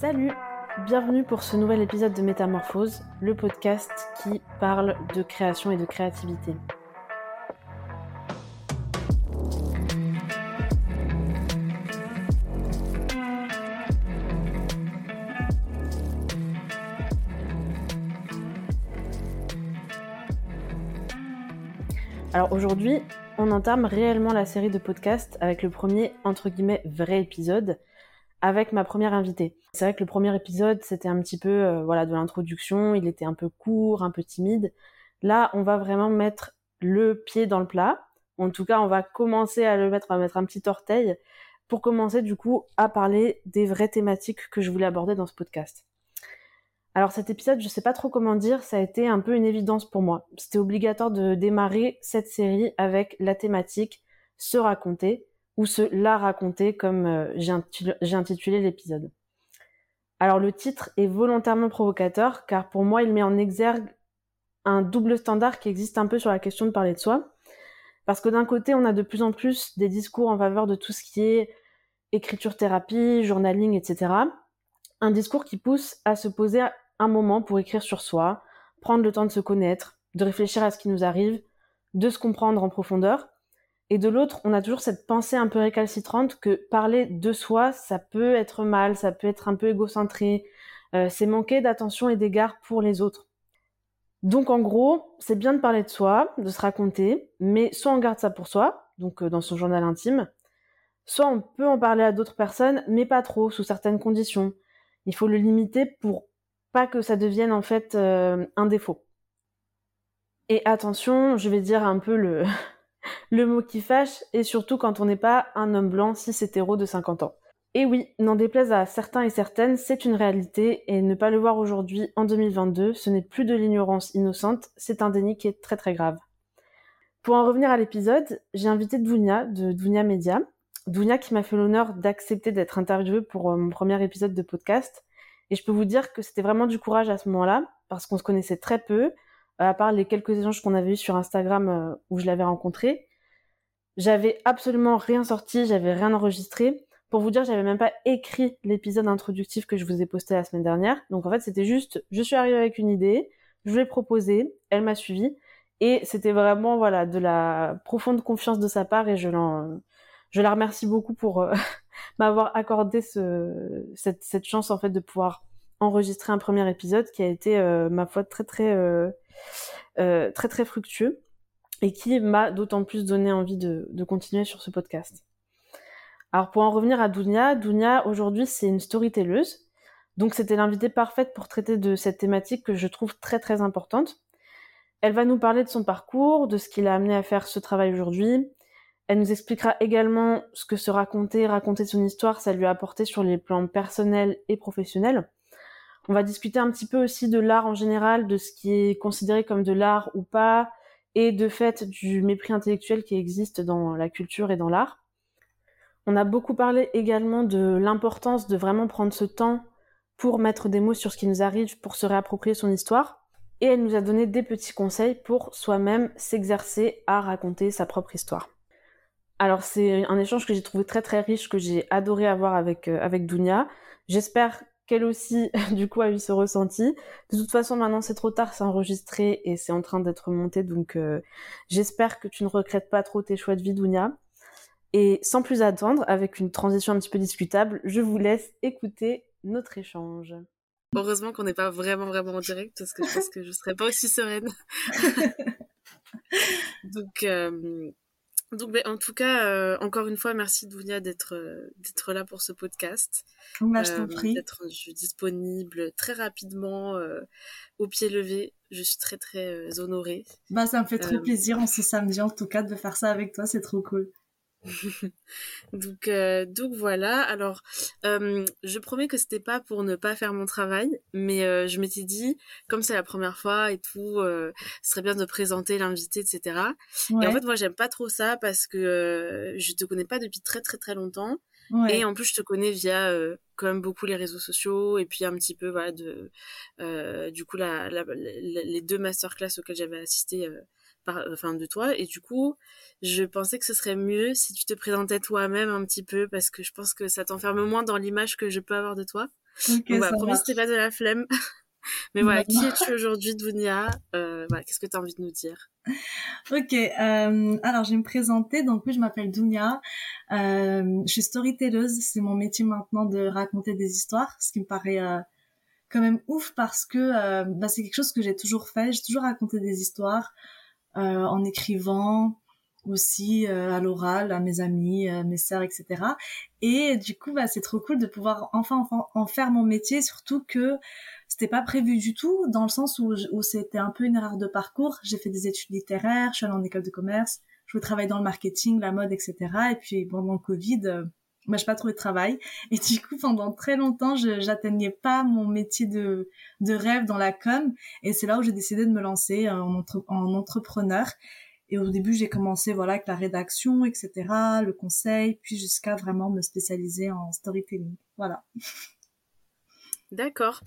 Salut Bienvenue pour ce nouvel épisode de Métamorphose, le podcast qui parle de création et de créativité. Alors aujourd'hui, on entame réellement la série de podcasts avec le premier, entre guillemets, vrai épisode, avec ma première invitée. C'est vrai que le premier épisode, c'était un petit peu euh, voilà de l'introduction, il était un peu court, un peu timide. Là, on va vraiment mettre le pied dans le plat. En tout cas, on va commencer à le mettre, on va mettre un petit orteil pour commencer du coup à parler des vraies thématiques que je voulais aborder dans ce podcast. Alors cet épisode, je sais pas trop comment dire, ça a été un peu une évidence pour moi. C'était obligatoire de démarrer cette série avec la thématique se raconter ou se la raconter comme euh, j'ai intitulé l'épisode. Alors le titre est volontairement provocateur car pour moi il met en exergue un double standard qui existe un peu sur la question de parler de soi. Parce que d'un côté on a de plus en plus des discours en faveur de tout ce qui est écriture thérapie, journaling, etc. Un discours qui pousse à se poser un moment pour écrire sur soi, prendre le temps de se connaître, de réfléchir à ce qui nous arrive, de se comprendre en profondeur. Et de l'autre, on a toujours cette pensée un peu récalcitrante que parler de soi, ça peut être mal, ça peut être un peu égocentré, euh, c'est manquer d'attention et d'égard pour les autres. Donc en gros, c'est bien de parler de soi, de se raconter, mais soit on garde ça pour soi, donc euh, dans son journal intime, soit on peut en parler à d'autres personnes, mais pas trop, sous certaines conditions. Il faut le limiter pour pas que ça devienne en fait euh, un défaut. Et attention, je vais dire un peu le le mot qui fâche, et surtout quand on n'est pas un homme blanc cis hétéro de 50 ans. Et oui, n'en déplaise à certains et certaines, c'est une réalité, et ne pas le voir aujourd'hui, en 2022, ce n'est plus de l'ignorance innocente, c'est un déni qui est très très grave. Pour en revenir à l'épisode, j'ai invité Dounia de Dounia Media. Dounia qui m'a fait l'honneur d'accepter d'être interviewée pour euh, mon premier épisode de podcast. Et je peux vous dire que c'était vraiment du courage à ce moment-là, parce qu'on se connaissait très peu, à part les quelques échanges qu'on avait eus sur Instagram euh, où je l'avais rencontré. J'avais absolument rien sorti, j'avais rien enregistré. Pour vous dire, j'avais même pas écrit l'épisode introductif que je vous ai posté la semaine dernière. Donc en fait, c'était juste, je suis arrivée avec une idée, je l'ai proposée, elle m'a suivi, et c'était vraiment voilà de la profonde confiance de sa part, et je l'en, je la remercie beaucoup pour euh, m'avoir accordé ce, cette, cette chance en fait de pouvoir enregistrer un premier épisode qui a été euh, ma foi très très euh, très très fructueux et qui m'a d'autant plus donné envie de, de, continuer sur ce podcast. Alors pour en revenir à Dounia, Dounia aujourd'hui c'est une storytelleuse, donc c'était l'invitée parfaite pour traiter de cette thématique que je trouve très très importante. Elle va nous parler de son parcours, de ce qui l'a amené à faire ce travail aujourd'hui. Elle nous expliquera également ce que se raconter, raconter son histoire, ça lui a apporté sur les plans personnels et professionnels. On va discuter un petit peu aussi de l'art en général, de ce qui est considéré comme de l'art ou pas, et de fait du mépris intellectuel qui existe dans la culture et dans l'art. On a beaucoup parlé également de l'importance de vraiment prendre ce temps pour mettre des mots sur ce qui nous arrive, pour se réapproprier son histoire. Et elle nous a donné des petits conseils pour soi-même s'exercer à raconter sa propre histoire. Alors c'est un échange que j'ai trouvé très très riche, que j'ai adoré avoir avec, euh, avec Dounia. J'espère qu'elle aussi, du coup, a eu ce ressenti. De toute façon, maintenant, c'est trop tard, c'est enregistré et c'est en train d'être monté. Donc, euh, j'espère que tu ne regrettes pas trop tes choix de vie, Dounia. Et sans plus attendre, avec une transition un petit peu discutable, je vous laisse écouter notre échange. Heureusement qu'on n'est pas vraiment, vraiment en direct parce que je pense que je serais pas aussi sereine. Donc, euh, donc, ben, en tout cas, euh, encore une fois, merci Dounia d'être euh, d'être là pour ce podcast. Bah, je t'en prie. D'être disponible très rapidement, au pied levé. Je suis très très honorée. Bah, ça me fait trop plaisir en ce samedi en tout cas de faire ça avec toi, c'est trop cool. donc, euh, donc voilà. Alors, euh, je promets que c'était pas pour ne pas faire mon travail, mais euh, je m'étais dit, comme c'est la première fois et tout, ce serait bien de présenter l'invité, etc. Et en fait, moi, j'aime pas trop ça parce que je te connais pas depuis très très très longtemps. Et en plus, je te connais via quand même beaucoup les réseaux sociaux et puis un petit peu voilà de du coup la, les deux masterclass auxquelles j'avais assisté enfin de toi et du coup je pensais que ce serait mieux si tu te présentais toi-même un petit peu parce que je pense que ça t'enferme moins dans l'image que je peux avoir de toi Donc voilà, promis, c'était pas de la flemme. Mais voilà, qui es-tu aujourd'hui, Dounia? Euh, voilà, Qu'est-ce que tu as envie de nous dire? Ok, euh, alors je vais me présenter. Donc oui, je m'appelle Dounia. Euh, je suis storytelleuse. C'est mon métier maintenant de raconter des histoires, ce qui me paraît quand même ouf parce que bah, c'est quelque chose que j'ai toujours fait. J'ai toujours raconté des histoires euh, en écrivant aussi à l'oral à mes amis, à mes sœurs, etc. Et du coup, bah, c'est trop cool de pouvoir enfin, enfin en faire mon métier, surtout que c'était pas prévu du tout dans le sens où, où c'était un peu une erreur de parcours. J'ai fait des études littéraires, je suis allée en école de commerce, je voulais travailler dans le marketing, la mode, etc. Et puis pendant le Covid, euh, moi j'ai pas trouvé de travail. Et du coup pendant très longtemps je j'atteignais pas mon métier de de rêve dans la com. Et c'est là où j'ai décidé de me lancer en, en entrepreneur. Et au début j'ai commencé voilà avec la rédaction etc le conseil puis jusqu'à vraiment me spécialiser en storytelling. Voilà. D'accord.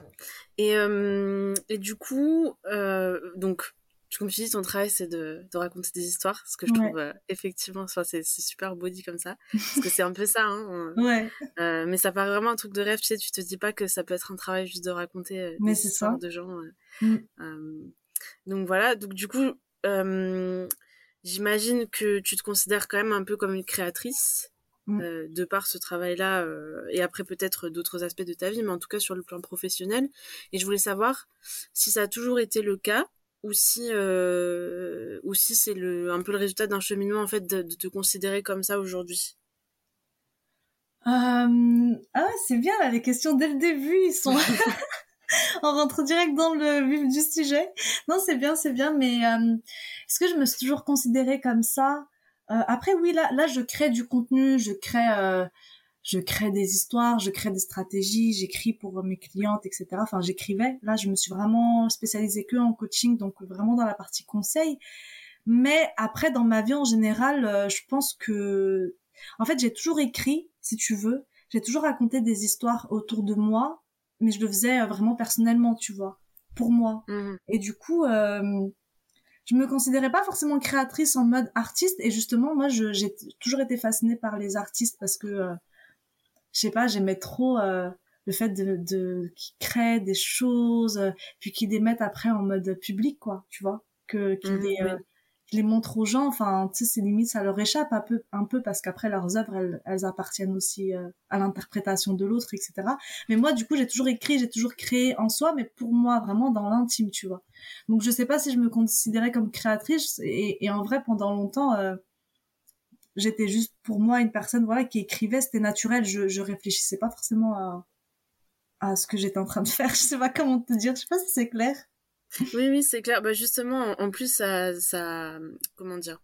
Et, euh, et du coup, euh, donc, comme tu dis, ton travail, c'est de, de raconter des histoires, ce que je trouve euh, effectivement, c'est super body comme ça, parce que c'est un peu ça. Hein, ouais. Euh, mais ça paraît vraiment un truc de rêve, tu sais, tu te dis pas que ça peut être un travail juste de raconter euh, des histoires de gens. Mm. donc voilà, donc du coup, j'imagine que tu te considères quand même un peu comme une créatrice. Mm. Euh, de par ce travail-là euh, et après peut-être d'autres aspects de ta vie, mais en tout cas sur le plan professionnel. Et je voulais savoir si ça a toujours été le cas ou si euh, ou si c'est le un peu le résultat d'un cheminement en fait de, te considérer comme ça aujourd'hui? Ah c'est bien là les questions dès le début ils sont on rentre direct dans le vif du sujet. Non c'est bien c'est bien mais est-ce que je me suis toujours considérée comme ça? Euh, après, oui, là, là, je crée du contenu, je crée, euh, je crée des histoires, je crée des stratégies, j'écris pour mes clientes, etc. Enfin, j'écrivais. Là, je me suis vraiment spécialisée que en coaching, donc vraiment dans la partie conseil. Mais après, dans ma vie en général, euh, je pense que, en fait, j'ai toujours écrit, si tu veux. J'ai toujours raconté des histoires autour de moi, mais je le faisais vraiment personnellement, tu vois, pour moi. Mmh. Et du coup, euh, je me considérais pas forcément créatrice en mode artiste et justement moi j'ai toujours été fascinée par les artistes parce que euh, je sais pas j'aimais trop euh, le fait de, de qu'ils créent des choses euh, puis qu'ils les mettent après en mode public quoi tu vois que qu'ils mmh, les, les montrent aux gens. Enfin, tu sais, c'est limite, ça leur échappe un peu, un peu parce qu'après leurs œuvres, elles, elles appartiennent aussi euh, à l'interprétation de l'autre, etc. Mais moi, du coup, j'ai toujours écrit, j'ai toujours créé en soi, mais pour moi, vraiment dans l'intime, tu vois. Donc, je sais pas si je me considérais comme créatrice. Et, et en vrai, pendant longtemps, euh, j'étais juste pour moi une personne, voilà, qui écrivait, c'était naturel. Je, je réfléchissais pas forcément à, à ce que j'étais en train de faire. Je sais pas comment te dire. Je sais pas si c'est clair. Oui, oui, c'est clair. Bah justement, en plus, ça, ça, comment dire,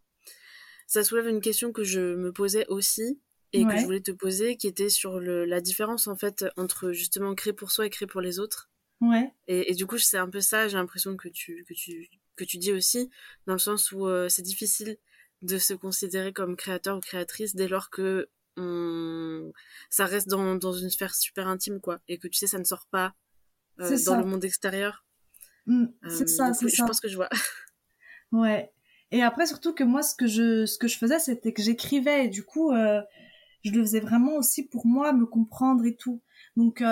ça soulève une question que je me posais aussi et que je voulais te poser, qui était sur le, la différence en fait entre justement créer pour soi et créer pour les autres. Ouais. Et, et du coup, c'est un peu ça. J'ai l'impression que tu, que tu, que tu dis aussi, dans le sens où euh, c'est difficile de se considérer comme créateur ou créatrice dès lors que on... ça reste dans, dans une sphère super intime, quoi, et que tu sais, ça ne sort pas euh, dans le monde extérieur. Mm, c'est euh, ça, c'est ça. Je pense que je vois. Ouais. Et après, surtout que moi, ce que je, ce que je faisais, c'était que j'écrivais et du coup, euh, je le faisais vraiment aussi pour moi, me comprendre et tout. Donc,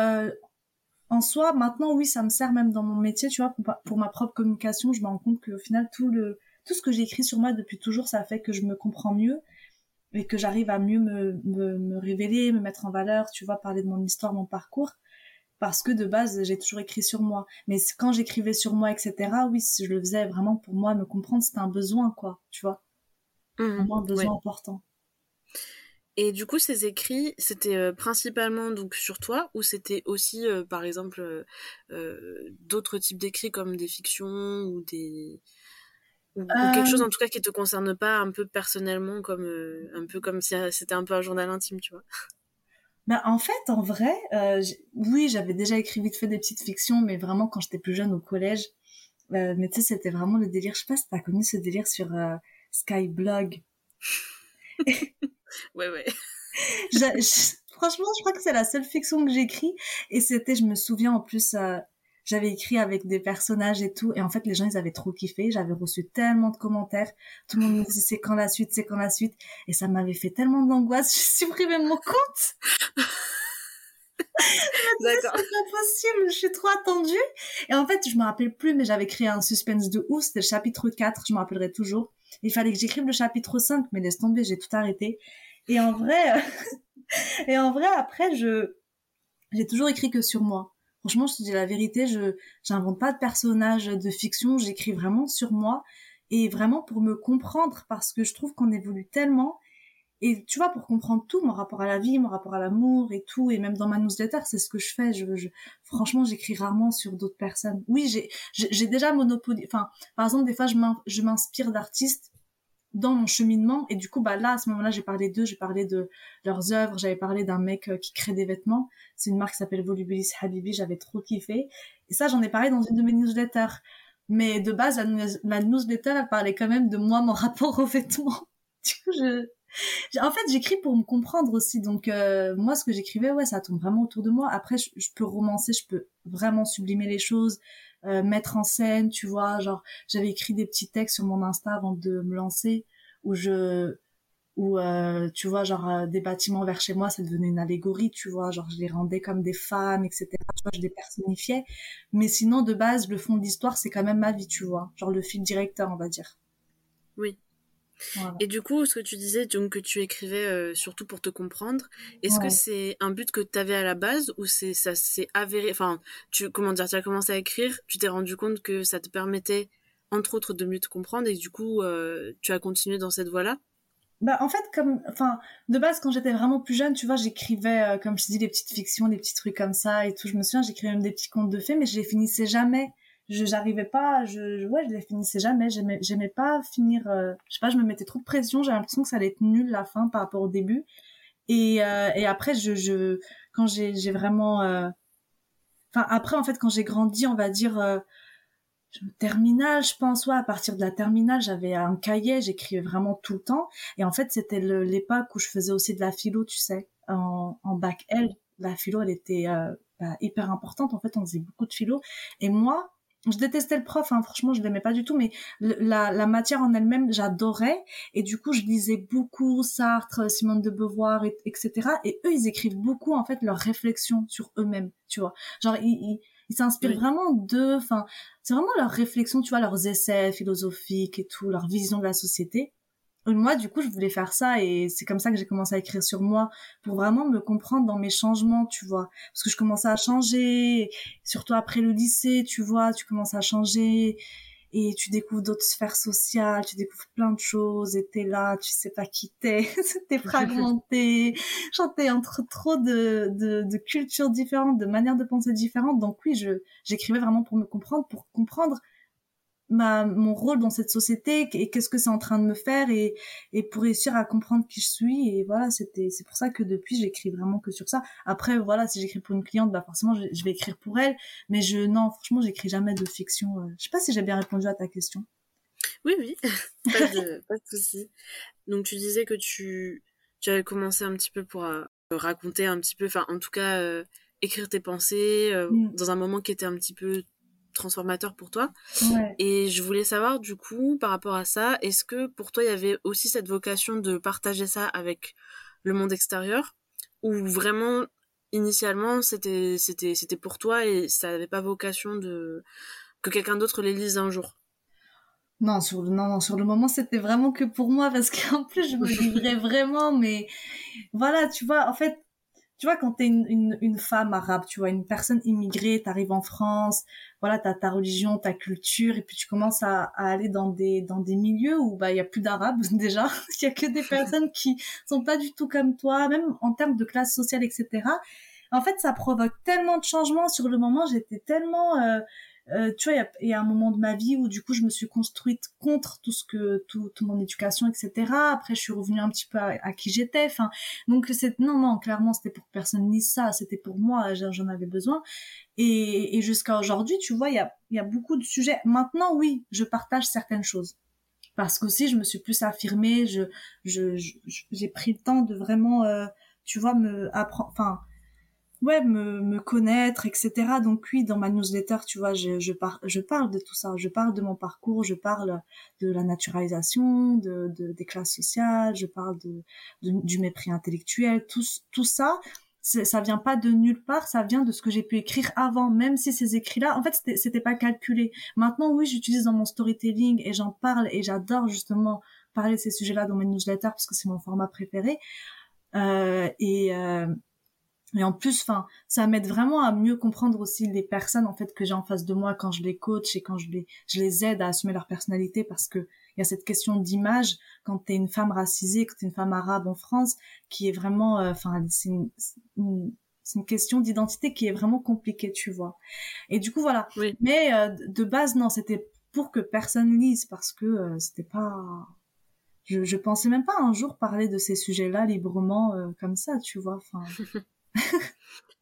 en soi, maintenant, oui, ça me sert même dans mon métier, tu vois, pour, ma propre communication. Je me rends compte qu'au final, tout le, tout ce que j'écris sur moi depuis toujours, ça fait que je me comprends mieux et que j'arrive à mieux me, me, me révéler, me mettre en valeur, tu vois, parler de mon histoire, mon parcours. Parce que de base j'ai toujours écrit sur moi. Mais quand j'écrivais sur moi etc oui je le faisais vraiment pour moi me comprendre c'était un besoin quoi tu vois. Mmh, un besoin important. Et du coup ces écrits c'était euh, principalement donc sur toi ou c'était aussi euh, par exemple euh, d'autres types d'écrits comme des fictions ou des ou, quelque chose en tout cas qui te concerne pas un peu personnellement comme un peu comme si c'était un peu un journal intime tu vois bah, en fait, en vrai, euh, oui, j'avais déjà écrit vite fait des petites fictions, mais vraiment quand j'étais plus jeune au collège. Euh, mais tu sais, c'était vraiment le délire. Je sais pas si t'as connu ce délire sur euh, Skyblog. ouais, ouais. franchement, je crois que c'est la seule fiction que j'écris. Et c'était, je me souviens en plus, euh, j'avais écrit avec des personnages et tout et en fait les gens ils avaient trop kiffé j'avais reçu tellement de commentaires tout le monde me disait c'est quand la suite c'est quand la suite et ça m'avait fait tellement d'angoisse j'ai supprimé mon compte D'accord. C'est pas possible, je suis trop attendue. Et en fait, je me rappelle plus, mais j'avais créé un suspense de ouf. C'était le chapitre 4, je me rappellerai toujours. Il fallait que j'écrive le chapitre 5, mais laisse tomber, j'ai tout arrêté. Et en vrai, et en vrai, après, je, j'ai toujours écrit que sur moi. Franchement, je te dis la vérité, je, j'invente pas de personnages de fiction, j'écris vraiment sur moi et vraiment pour me comprendre parce que je trouve qu'on évolue tellement et tu vois pour comprendre tout mon rapport à la vie mon rapport à l'amour et tout et même dans ma newsletter c'est ce que je fais je, je franchement j'écris rarement sur d'autres personnes. Oui j'ai j'ai déjà monopolisé enfin par exemple des fois je m'inspire d'artistes dans mon cheminement et du coup bah là à ce moment-là j'ai parlé d'eux j'ai parlé de leurs œuvres j'avais parlé d'un mec euh, qui crée des vêtements c'est une marque qui s'appelle Volubilis Habibi j'avais trop kiffé et ça j'en ai parlé dans une de mes newsletters mais de base, la, newsletter, elle parlait quand même de moi, mon rapport aux vêtements. Du coup, je... En fait, j'écris pour me comprendre aussi. Donc, euh, moi, ce que j'écrivais, ouais, ça tourne vraiment autour de moi. Après, je, peux romancer, je peux vraiment sublimer les choses, euh, mettre en scène, tu vois. Genre, j'avais écrit des petits textes sur mon Insta avant de me lancer, où je où euh, tu vois genre euh, des bâtiments vers chez moi ça devenait une allégorie tu vois genre je les rendais comme des femmes etc tu vois je les personnifiais mais sinon de base le fond de l'histoire c'est quand même ma vie tu vois genre le fil directeur on va dire oui Et du coup, ce que tu disais, donc que tu écrivais euh, surtout pour te comprendre, est-ce que c'est un but que tu avais à la base ou c'est ça s'est avéré Enfin, tu comment dire, tu as commencé à écrire, tu t'es rendu compte que ça te permettait entre autres de mieux te comprendre et du coup, tu as continué dans cette voie-là? Bah en fait comme enfin de base quand j'étais vraiment plus jeune tu vois j'écrivais euh, comme je te dis des petites fictions des petits trucs comme ça et tout. Je me souviens j'écrivais même des petits contes de fées mais je les finissais jamais je j'arrivais pas je ouais je les finissais jamais j'aimais j'aimais pas finir euh, je sais pas je me mettais trop de pression j'avais l'impression que ça allait être nul la fin par rapport au début et euh, et après je je quand j'ai j'ai vraiment enfin après en fait quand j'ai grandi on va dire terminale, je pense, ouais, à partir de la terminale, j'avais un cahier, j'écrivais vraiment tout le temps. Et en fait, c'était l'époque où je faisais aussi de la philo, tu sais, en, en bac L. La philo, elle était euh, bah, hyper importante. En fait, on faisait beaucoup de philo. Et moi, je détestais le prof, hein, franchement, je l'aimais pas du tout, mais la, la matière en elle-même, j'adorais. Et du coup, je lisais beaucoup Sartre, Simone de Beauvoir, et, etc. Et eux, ils écrivent beaucoup, en fait, leurs réflexions sur eux-mêmes, tu vois. Genre, ils ils s'inspirent vraiment d'eux. Enfin, c'est vraiment leurs réflexions, tu vois, leurs essais philosophiques et tout, leur vision de la société. Moi, du coup, je voulais faire ça et c'est comme ça que j'ai commencé à écrire sur moi pour vraiment me comprendre dans mes changements, tu vois. Parce que je commençais à changer, surtout après le lycée, tu vois, tu commences à changer et tu découvres d'autres sphères sociales, tu découvres plein de choses, et t'es là, tu sais pas qui t'es, t'es fragmenté, t'es entre trop de, de, de cultures différentes, de manières de penser différentes, donc oui, je, j'écrivais vraiment pour me comprendre, pour comprendre ma mon rôle dans cette société et qu'est-ce que c'est en train de me faire et et pour réussir à comprendre qui je suis. Et voilà c'était c'est pour ça que depuis j'écris vraiment que sur ça. Après voilà si j'écris pour une cliente bah forcément je, vais écrire pour elle. Mais je non franchement j'écris jamais de fiction euh. je sais pas si j'ai bien répondu à ta question. Oui oui. Pas de pas de souci. Donc tu disais que tu tu avais commencé un petit peu pour euh, raconter un petit peu enfin en tout cas euh, écrire tes pensées mm. dans un moment qui était un petit peu transformateur pour toi. Et je voulais savoir, du coup, par rapport à ça, est-ce que pour toi, il y avait aussi cette vocation de partager ça avec le monde extérieur? Ou vraiment, initialement, c'était, c'était, c'était pour toi et ça n'avait pas vocation de que quelqu'un d'autre les lise un jour? Non, sur le, non, non, sur le moment, c'était vraiment que pour moi parce qu'en plus, je me livrais vraiment, mais voilà, tu vois, en fait, tu vois, quand t'es une, une, une femme arabe, tu vois, une personne immigrée, t'arrives en France, voilà, t'as ta religion, ta culture, et puis tu commences à, à aller dans des dans des milieux où bah il y a plus d'arabes déjà, il y a que des personnes qui sont pas du tout comme toi, même en termes de classe sociale, etc. En fait, ça provoque tellement de changements. Sur le moment, j'étais tellement euh, euh, tu vois, il y, a, un moment de ma vie où du coup je me suis construite contre tout ce que, tout, toute mon éducation, etc. Après, je suis revenue un petit peu à, qui j'étais. Enfin, donc c'est non, non, clairement, c'était pour personne ni ça. C'était pour moi. J'en avais besoin. Et, et jusqu'à aujourd'hui, tu vois, il y a, y a beaucoup de sujets. Maintenant, oui, je partage certaines choses parce qu'aussi je me suis plus affirmée. Je, je, j'ai pris le temps de vraiment, euh, tu vois, me apprendre. Enfin ouais me, me connaître etc donc oui dans ma newsletter tu vois je je, je parle de tout ça je parle de mon parcours je parle de la naturalisation de, de des classes sociales je parle de, du mépris intellectuel tout tout ça ça vient pas de nulle part, ça vient de ce que j'ai pu écrire avant, même si ces écrits-là, en fait, c'était pas calculé. Maintenant, oui, j'utilise dans mon storytelling et j'en parle et j'adore justement parler de ces sujets-là dans mes newsletters parce que c'est mon format préféré. Euh, et euh, et en plus, enfin, ça m'aide vraiment à mieux comprendre aussi les personnes en fait que j'ai en face de moi quand je les coach et quand je les je les aide à assumer leur personnalité parce que il y a cette question d'image quand tu es une femme racisée, quand tu es une femme arabe en France qui est vraiment euh, enfin c'est une, c'est une question d'identité qui est vraiment compliquée, tu vois. Et du coup voilà. Mais euh, de base non, c'était pour que personne lise parce que euh, c'était pas je, je pensais même pas un jour parler de ces sujets-là librement comme ça, tu vois. Enfin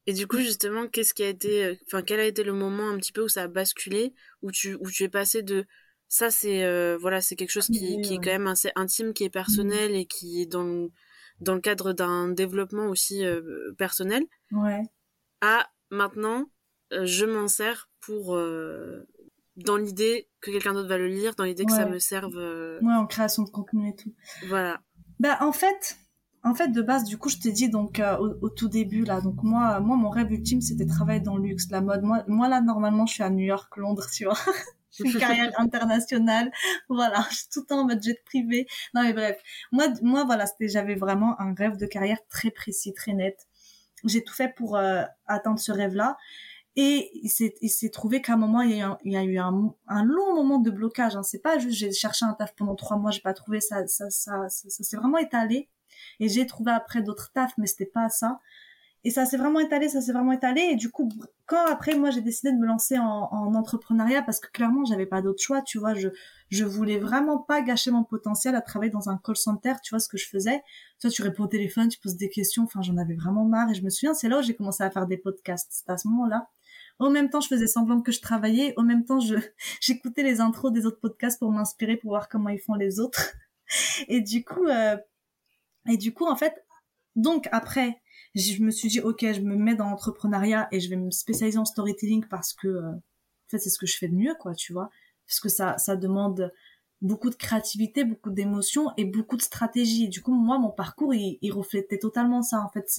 Et du coup, justement, qu'est-ce qui a été, euh, enfin, quel a été le moment un petit peu où ça a basculé, où tu, où tu es passé de ça, c'est, euh, voilà, c'est quelque chose qui, qui est quand même assez intime, qui est personnel mmh. et qui est dans le, dans le cadre d'un développement aussi euh, personnel. Ouais. À maintenant, je m'en sers pour, dans l'idée que quelqu'un d'autre va le lire, dans l'idée que ça me serve. Ouais, en création de contenu et tout. Voilà. Bah, en fait, en fait, de base, du coup, je t'ai dit donc euh, au, tout début là. Donc moi, moi, mon rêve ultime, c'était travailler dans le luxe, la mode. Moi, moi là, normalement, je suis à New York, Londres, tu vois. une carrière internationale. Voilà, je suis tout le temps en mode jet privé. Non mais bref, moi, moi voilà, c'était, j'avais vraiment un rêve de carrière très précis, très net. J'ai tout fait pour euh, atteindre ce rêve-là. Et il s'est, il s'est trouvé qu'à un moment, il y a eu un, il y a eu un, un long moment de blocage. Hein. C'est pas juste j'ai cherché un taf pendant trois mois, j'ai pas trouvé ça, ça, ça, ça, ça s'est vraiment étalé. Et j'ai trouvé après d'autres tafs, mais c'était pas ça. Et ça s'est vraiment étalé, ça s'est vraiment étalé. Et du coup, quand après moi j'ai décidé de me lancer en, en entrepreneuriat, parce que clairement j'avais pas d'autre choix, tu vois, je je voulais vraiment pas gâcher mon potentiel à travailler dans un call center, tu vois ce que je faisais. Toi, tu réponds au téléphone, tu poses des questions. Enfin, j'en avais vraiment marre. Et je me souviens, c'est là où j'ai commencé à faire des podcasts. C'était à ce moment-là. Au même temps, je faisais semblant que je travaillais. Au même temps, je j'écoutais les intros des autres podcasts pour m'inspirer, pour voir comment ils font les autres. Et du coup, euh, et du coup, en fait, donc après, je me suis dit, ok, je me mets dans l'entrepreneuriat et je vais me spécialiser en storytelling parce que, euh, en fait, c'est ce que je fais de mieux, quoi, tu vois. Parce que ça, ça demande beaucoup de créativité, beaucoup d'émotions et beaucoup de stratégie. du coup, moi, mon parcours, il, il reflétait totalement ça. En fait,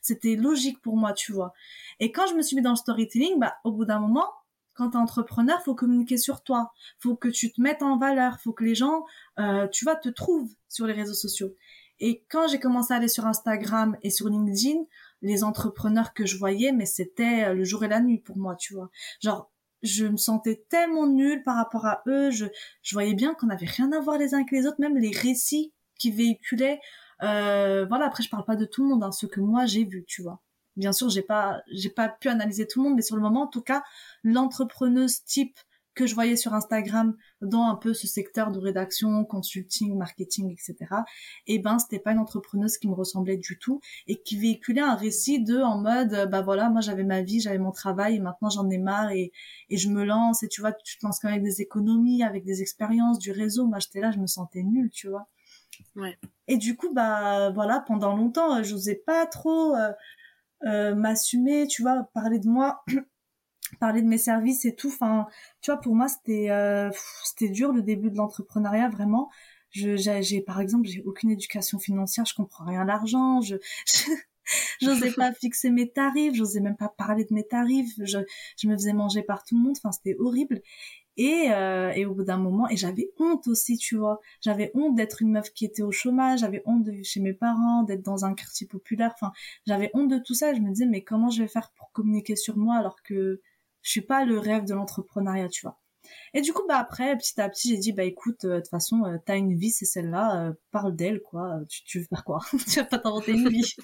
c'était logique pour moi, tu vois. Et quand je me suis mis dans le storytelling, bah, au bout d'un moment, quand t'es entrepreneur, faut communiquer sur toi, faut que tu te mettes en valeur, faut que les gens, euh, tu vois, te trouvent sur les réseaux sociaux. Et quand j'ai commencé à aller sur Instagram et sur LinkedIn, les entrepreneurs que je voyais, mais c'était euh, le jour et la nuit pour moi, tu vois. Genre, je me sentais tellement nulle par rapport à eux. Je, je voyais bien qu'on n'avait rien à voir les uns avec les autres, même les récits qui véhiculaient. Euh, voilà, après je parle pas de tout le monde, hein, ce que moi j'ai vu, tu vois. Bien sûr, j'ai pas, j'ai pas pu analyser tout le monde, mais sur le moment, en tout cas, l'entrepreneuse type que je voyais sur Instagram dans un peu ce secteur de rédaction, consulting, marketing, etc. Et eh ben, c'était pas une entrepreneuse qui me ressemblait du tout et qui véhiculait un récit de en mode, bah voilà, moi j'avais ma vie, j'avais mon travail et maintenant j'en ai marre et, et je me lance et tu vois, tu te lances quand même avec des économies, avec des expériences, du réseau. Moi j'étais là, je me sentais nulle, tu vois. Ouais. Et du coup, bah voilà, pendant longtemps, j'osais pas trop euh, euh, m'assumer, tu vois, parler de moi. parler de mes services et tout. Enfin, tu vois, pour moi, c'était euh, c'était dur le début de l'entrepreneuriat, vraiment. Je, j'ai, par exemple, j'ai aucune éducation financière, je comprends rien à l'argent, je, j'osais pas fixer mes tarifs, j'osais même pas parler de mes tarifs, je, je me faisais manger par tout le monde, enfin, c'était horrible. Et, euh, et au bout d'un moment, et j'avais honte aussi, tu vois. J'avais honte d'être une meuf qui était au chômage, j'avais honte de vivre chez mes parents, d'être dans un quartier populaire. Enfin, j'avais honte de tout ça. Je me disais, mais comment je vais faire pour communiquer sur moi alors que je suis pas le rêve de l'entrepreneuriat, tu vois. Et du coup, bah après, petit à petit, j'ai dit, bah écoute, euh, de toute façon, euh, t'as une vie, c'est celle-là, euh, parle d'elle, quoi. Tu, tu veux faire quoi? Tu vas pas t'inventer une vie.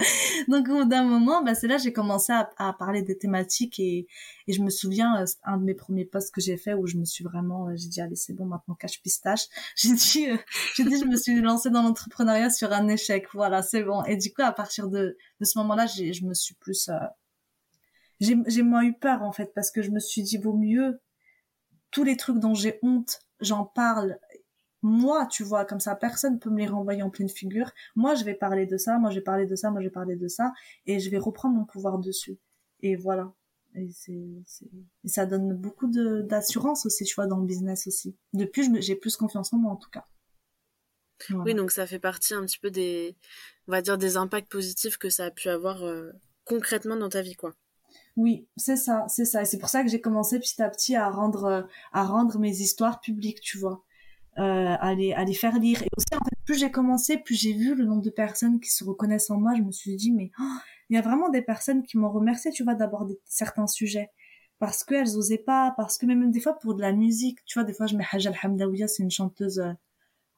Donc au bout d'un moment, bah c'est là j'ai commencé à, à, parler des thématiques et, et je me souviens un de mes premiers posts que j'ai fait où je me suis vraiment, j'ai dit allez c'est bon maintenant cache pistache. J'ai dit, j'ai dit je me suis lancée dans l'entrepreneuriat sur un échec, voilà c'est bon. Et du coup à partir de, de ce moment-là, je me suis plus j'ai moins eu peur en fait parce que je me suis dit vaut mieux tous les trucs dont j'ai honte, j'en parle moi, tu vois, comme ça, personne peut me les renvoyer en pleine figure. Moi, je vais parler de ça, moi, je vais parler de ça, moi, je vais parler de ça, et je vais reprendre mon pouvoir dessus. Et voilà. Et c'est, ça donne beaucoup d'assurance aussi, tu vois, dans le business aussi. Depuis, j'ai plus confiance en moi, en tout cas. Oui, donc ça fait partie un petit peu des, on va dire, des impacts positifs que ça a pu avoir euh, concrètement dans ta vie, quoi. Oui, c'est ça, c'est ça. Et c'est pour ça que j'ai commencé petit à petit à rendre, euh, à rendre mes histoires publiques, tu vois. Euh, à, les, à les faire lire. Et aussi, en fait, plus j'ai commencé, plus j'ai vu le nombre de personnes qui se reconnaissent en moi. Je me suis dit, mais oh, il y a vraiment des personnes qui m'ont remercié, tu vois, d'aborder certains sujets. Parce qu'elles osaient pas, parce que même des fois pour de la musique, tu vois, des fois je mets Haja Al-Hamdawiya, c'est une chanteuse euh,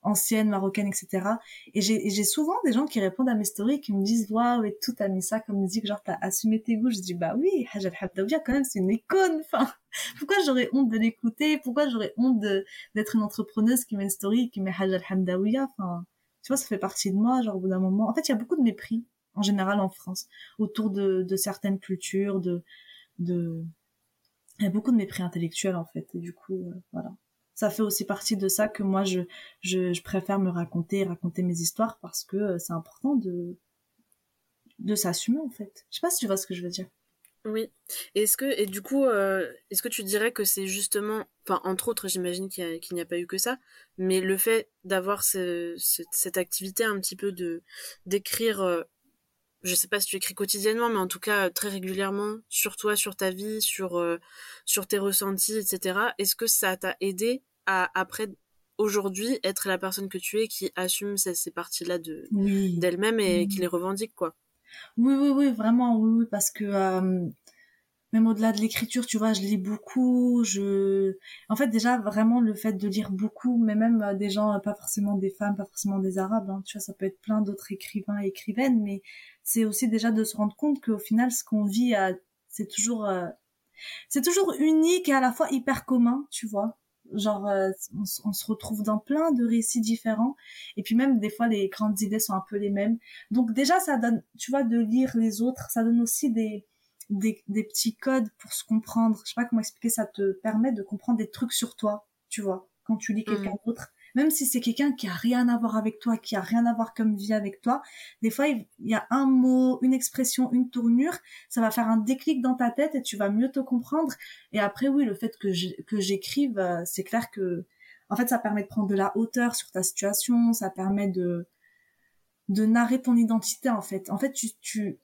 ancienne, marocaine, etc. Et j'ai souvent des gens qui répondent à mes stories qui me disent waouh et tout t'as mis ça comme musique genre t'as assumé tes goûts. Je dis bah oui, Hajj al-Habdawiya quand même c'est une icône. Enfin pourquoi j'aurais honte de l'écouter? Pourquoi j'aurais honte d'être une entrepreneuse qui met une story qui met Hajj al-Hamdawiya Enfin tu vois ça fait partie de moi genre au bout d'un moment. En fait il y a beaucoup de mépris en général en France autour de, de certaines cultures de de il y a beaucoup de mépris intellectuel en fait et du coup euh, voilà ça fait aussi partie de ça que moi je, je, préfère me raconter, raconter mes histoires parce que euh, c'est important de, de s'assumer en fait. Je sais pas si tu vois ce que je veux dire. Oui. Est-ce que et du coup, euh, est-ce que tu dirais que c'est justement, enfin entre autres, j'imagine qu'il n'y a, pas eu que ça, mais le fait d'avoir ce, cette activité un petit peu de d'écrire, euh, je sais pas si tu écris quotidiennement, mais en tout cas très régulièrement sur toi, sur ta vie, sur sur tes ressentis, etc. Est-ce que ça t'a aidé à après aujourd'hui être la personne que tu es qui assume ces, ces parties-là de d'elle-même et qui les revendique quoi? Oui oui oui vraiment oui oui parce que euh, même au-delà de l'écriture tu vois je lis beaucoup je en fait déjà vraiment le fait de lire beaucoup mais même euh, des gens pas forcément des femmes pas forcément des arabes hein, tu vois ça peut être plein d'autres écrivains et écrivaines mais c'est aussi déjà de se rendre compte qu'au final ce qu'on vit c'est toujours euh, c'est toujours unique et à la fois hyper commun tu vois. Genre euh, on, se retrouve dans plein de récits différents et puis même des fois les grandes idées sont un peu les mêmes. Donc déjà ça donne tu vois de lire les autres ça donne aussi des des, des petits codes pour se comprendre je sais pas comment expliquer ça te permet de comprendre des trucs sur toi tu vois quand tu lis quelqu'un mmh. d'autre même si c'est quelqu'un qui a rien à voir avec toi, qui a rien à voir comme vie avec toi, des fois il y a un mot, une expression, une tournure, ça va faire un déclic dans ta tête et tu vas mieux te comprendre. Et après oui, le fait que que j'écrive, euh, c'est clair que en fait ça permet de prendre de la hauteur sur ta situation, ça permet de de narrer ton identité en fait. En fait, tu tu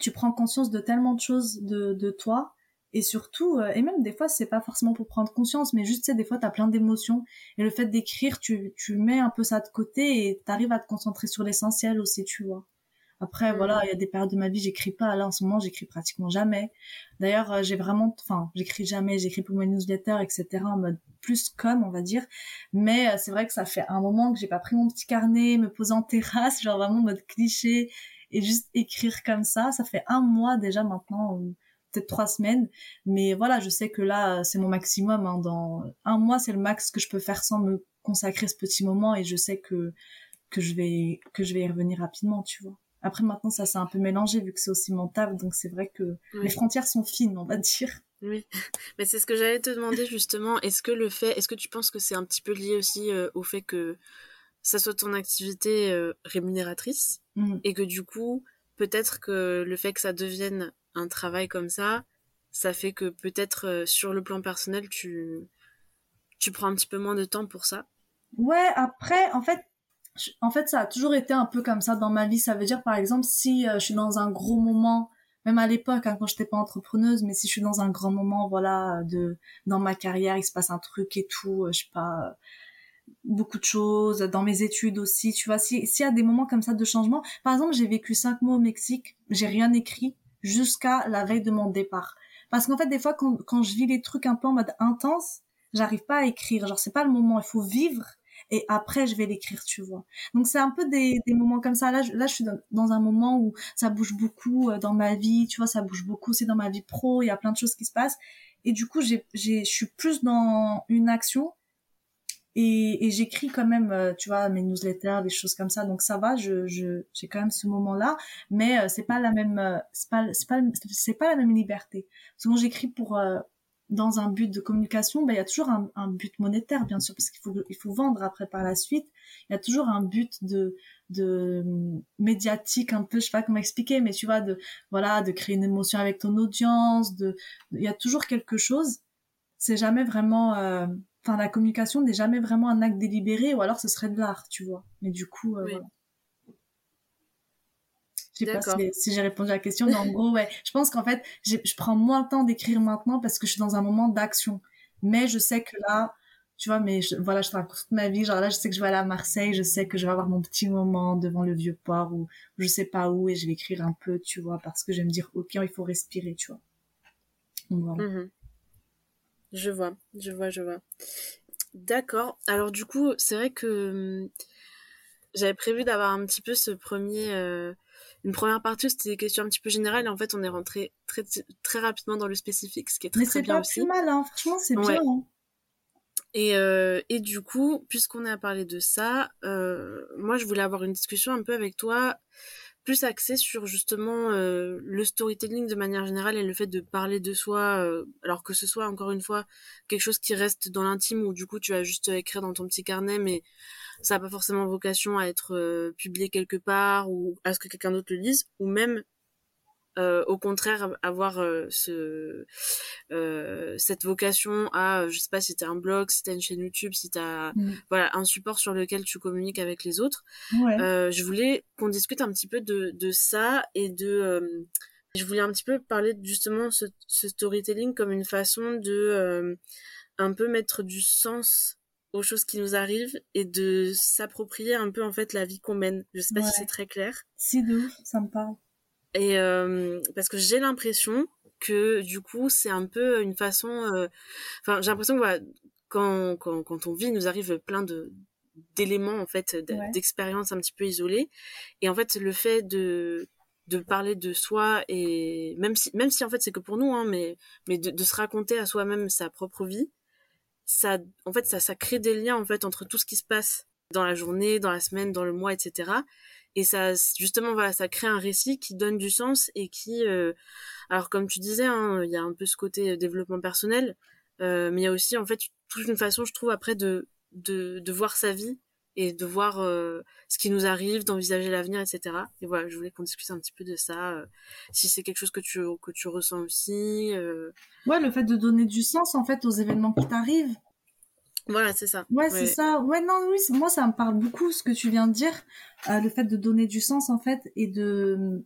tu prends conscience de tellement de choses de de toi. Et surtout euh, et même des fois c'est pas forcément pour prendre conscience mais juste tu sais des fois t'as plein d'émotions. Et le fait d'écrire tu tu mets un peu ça de côté et t'arrives à te concentrer sur l'essentiel aussi tu vois. Après mm. voilà il y a des périodes de ma vie j'écris pas. Là en ce moment j'écris pratiquement jamais. D'ailleurs euh, j'ai vraiment enfin j'écris jamais. J'écris pour mes newsletters etc en mode plus comme on va dire. Mais euh, c'est vrai que ça fait un moment que j'ai pas pris mon petit carnet me poser en terrasse genre vraiment en mode cliché et juste écrire comme ça ça fait un mois déjà maintenant peut-être trois semaines. Mais voilà, je sais que là, c'est mon maximum. Hein. Dans un mois, c'est le max que je peux faire sans me consacrer ce petit moment. Et je sais que que je vais que je vais y revenir rapidement, tu vois. Après maintenant, ça s'est un peu mélangé vu que c'est aussi mon taf, donc c'est vrai que les frontières sont fines, on va dire. Oui, mais c'est ce que j'allais te demander justement. Est-ce que le fait, est-ce que tu penses que c'est un petit peu lié aussi euh, au fait que ça soit ton activité euh, rémunératrice? Mmh. et que du coup, peut-être que le fait que ça devienne un travail comme ça, ça fait que peut-être euh, sur le plan personnel, tu, tu prends un petit peu moins de temps pour ça. Ouais, après, en fait, en fait, ça a toujours été un peu comme ça dans ma vie. Ça veut dire, par exemple, si euh, je suis dans un gros moment, même à l'époque, hein, quand j'étais pas entrepreneuse, mais si je suis dans un grand moment, voilà, de dans ma carrière, il se passe un truc et tout, euh, je sais pas, beaucoup de choses, dans mes études aussi, tu vois. S'il y a des moments comme ça de changement, par exemple, j'ai vécu cinq mois au Mexique, j'ai rien écrit, jusqu'à la veille de mon départ. Parce qu'en fait, des fois, quand, quand je vis les trucs un peu en mode intense, j'arrive pas à écrire. Genre, c'est pas le moment. Il faut vivre et après, je vais l'écrire, tu vois. Donc, c'est un peu des, des moments comme ça. Là, je, là, je suis dans, un moment où ça bouge beaucoup euh, dans ma vie. Tu vois, ça bouge beaucoup. C'est dans ma vie pro. Il y a plein de choses qui se passent. Et du coup, j'ai, j'ai, je suis plus dans une action et, et j'écris quand même euh, tu vois mes newsletters des choses comme ça donc ça va je j'ai quand même ce moment là mais euh, c'est pas la même euh, c'est pas c'est pas c'est pas la même liberté souvent j'écris pour dans un but de communication, ben, il y a toujours un, un, but monétaire, bien sûr, parce qu'il faut, il faut vendre après par la suite. Il y a toujours un but de, de médiatique, un peu, je sais pas comment expliquer, mais tu vois, de, voilà, de créer une émotion avec ton audience, de, il y a toujours quelque chose. C'est jamais vraiment, enfin la communication n'est jamais vraiment un acte délibéré ou alors ce serait de l'art tu vois mais du coup euh, voilà. Je sais pas si, j'ai répondu à la question, mais en gros, ouais. Je pense qu'en fait, je prends moins le temps d'écrire maintenant parce que je suis dans un moment d'action. Mais je sais que là, tu vois, mais voilà, je te raconte toute ma vie. Genre là, je sais que je vais aller à Marseille, je sais que je vais avoir mon petit moment devant le vieux port ou je sais pas où et je vais écrire un peu, tu vois, parce que je vais me dire, ok, il faut respirer, tu vois. Donc voilà. Mhm. Je vois, je vois, je vois. D'accord. Alors du coup, c'est vrai que hum, j'avais prévu d'avoir un petit peu ce premier, euh, une première partie, c'était des questions un petit peu générales, et en fait, on est rentré très, très rapidement dans le spécifique, ce qui est très, très bien aussi. Mais c'est pas plus mal, hein. franchement, c'est bien. Hein. Et, euh, et du coup, puisqu'on a parlé de ça, euh, moi, je voulais avoir une discussion un peu avec toi plus axé sur justement euh, le storytelling de manière générale et le fait de parler de soi, euh, alors que ce soit encore une fois quelque chose qui reste dans l'intime ou du coup tu vas juste écrire dans ton petit carnet, mais ça n'a pas forcément vocation à être euh, publié quelque part ou à ce que quelqu'un d'autre le lise, ou même euh, au contraire avoir euh, ce euh, cette vocation à je sais pas si t'as un blog si t'as une chaîne YouTube si t'as mm. voilà un support sur lequel tu communiques avec les autres ouais. je voulais qu'on discute un petit peu de de ça et de je voulais un petit peu parler justement ce, ce storytelling comme une façon de un peu mettre du sens aux choses qui nous arrivent et de s'approprier un peu en fait la vie qu'on mène. Je sais pas si c'est très clair. Si de ouf, ça me parle. Et euh, parce que j'ai l'impression que du coup c'est un peu une façon. Euh, enfin, j'ai l'impression que voilà, quand, quand quand on vit, il nous arrive plein de d'éléments en fait, d'expériences un petit peu isolées. Et en fait, le fait de de parler de soi et même si même si en fait c'est que pour nous hein, mais mais de, de se raconter à soi-même sa propre vie ça en fait ça ça crée des liens en fait entre tout ce qui se passe dans la journée dans la semaine dans le mois etc et ça justement voilà ça crée un récit qui donne du sens et qui euh, alors comme tu disais hein, il y a un peu ce côté euh, développement personnel euh, mais il y a aussi en fait toute une façon je trouve après de de, de voir sa vie et de voir euh, ce qui nous arrive d'envisager l'avenir etc et voilà je voulais qu'on discute un petit peu de ça euh, si c'est quelque chose que tu que tu ressens aussi ouais le fait de donner du sens en fait aux événements qui t'arrivent voilà, c'est ça. Ouais, c'est ça. Ouais, non, oui, moi, ça me parle beaucoup ce que tu viens de dire, euh, le fait de donner du sens en fait et de,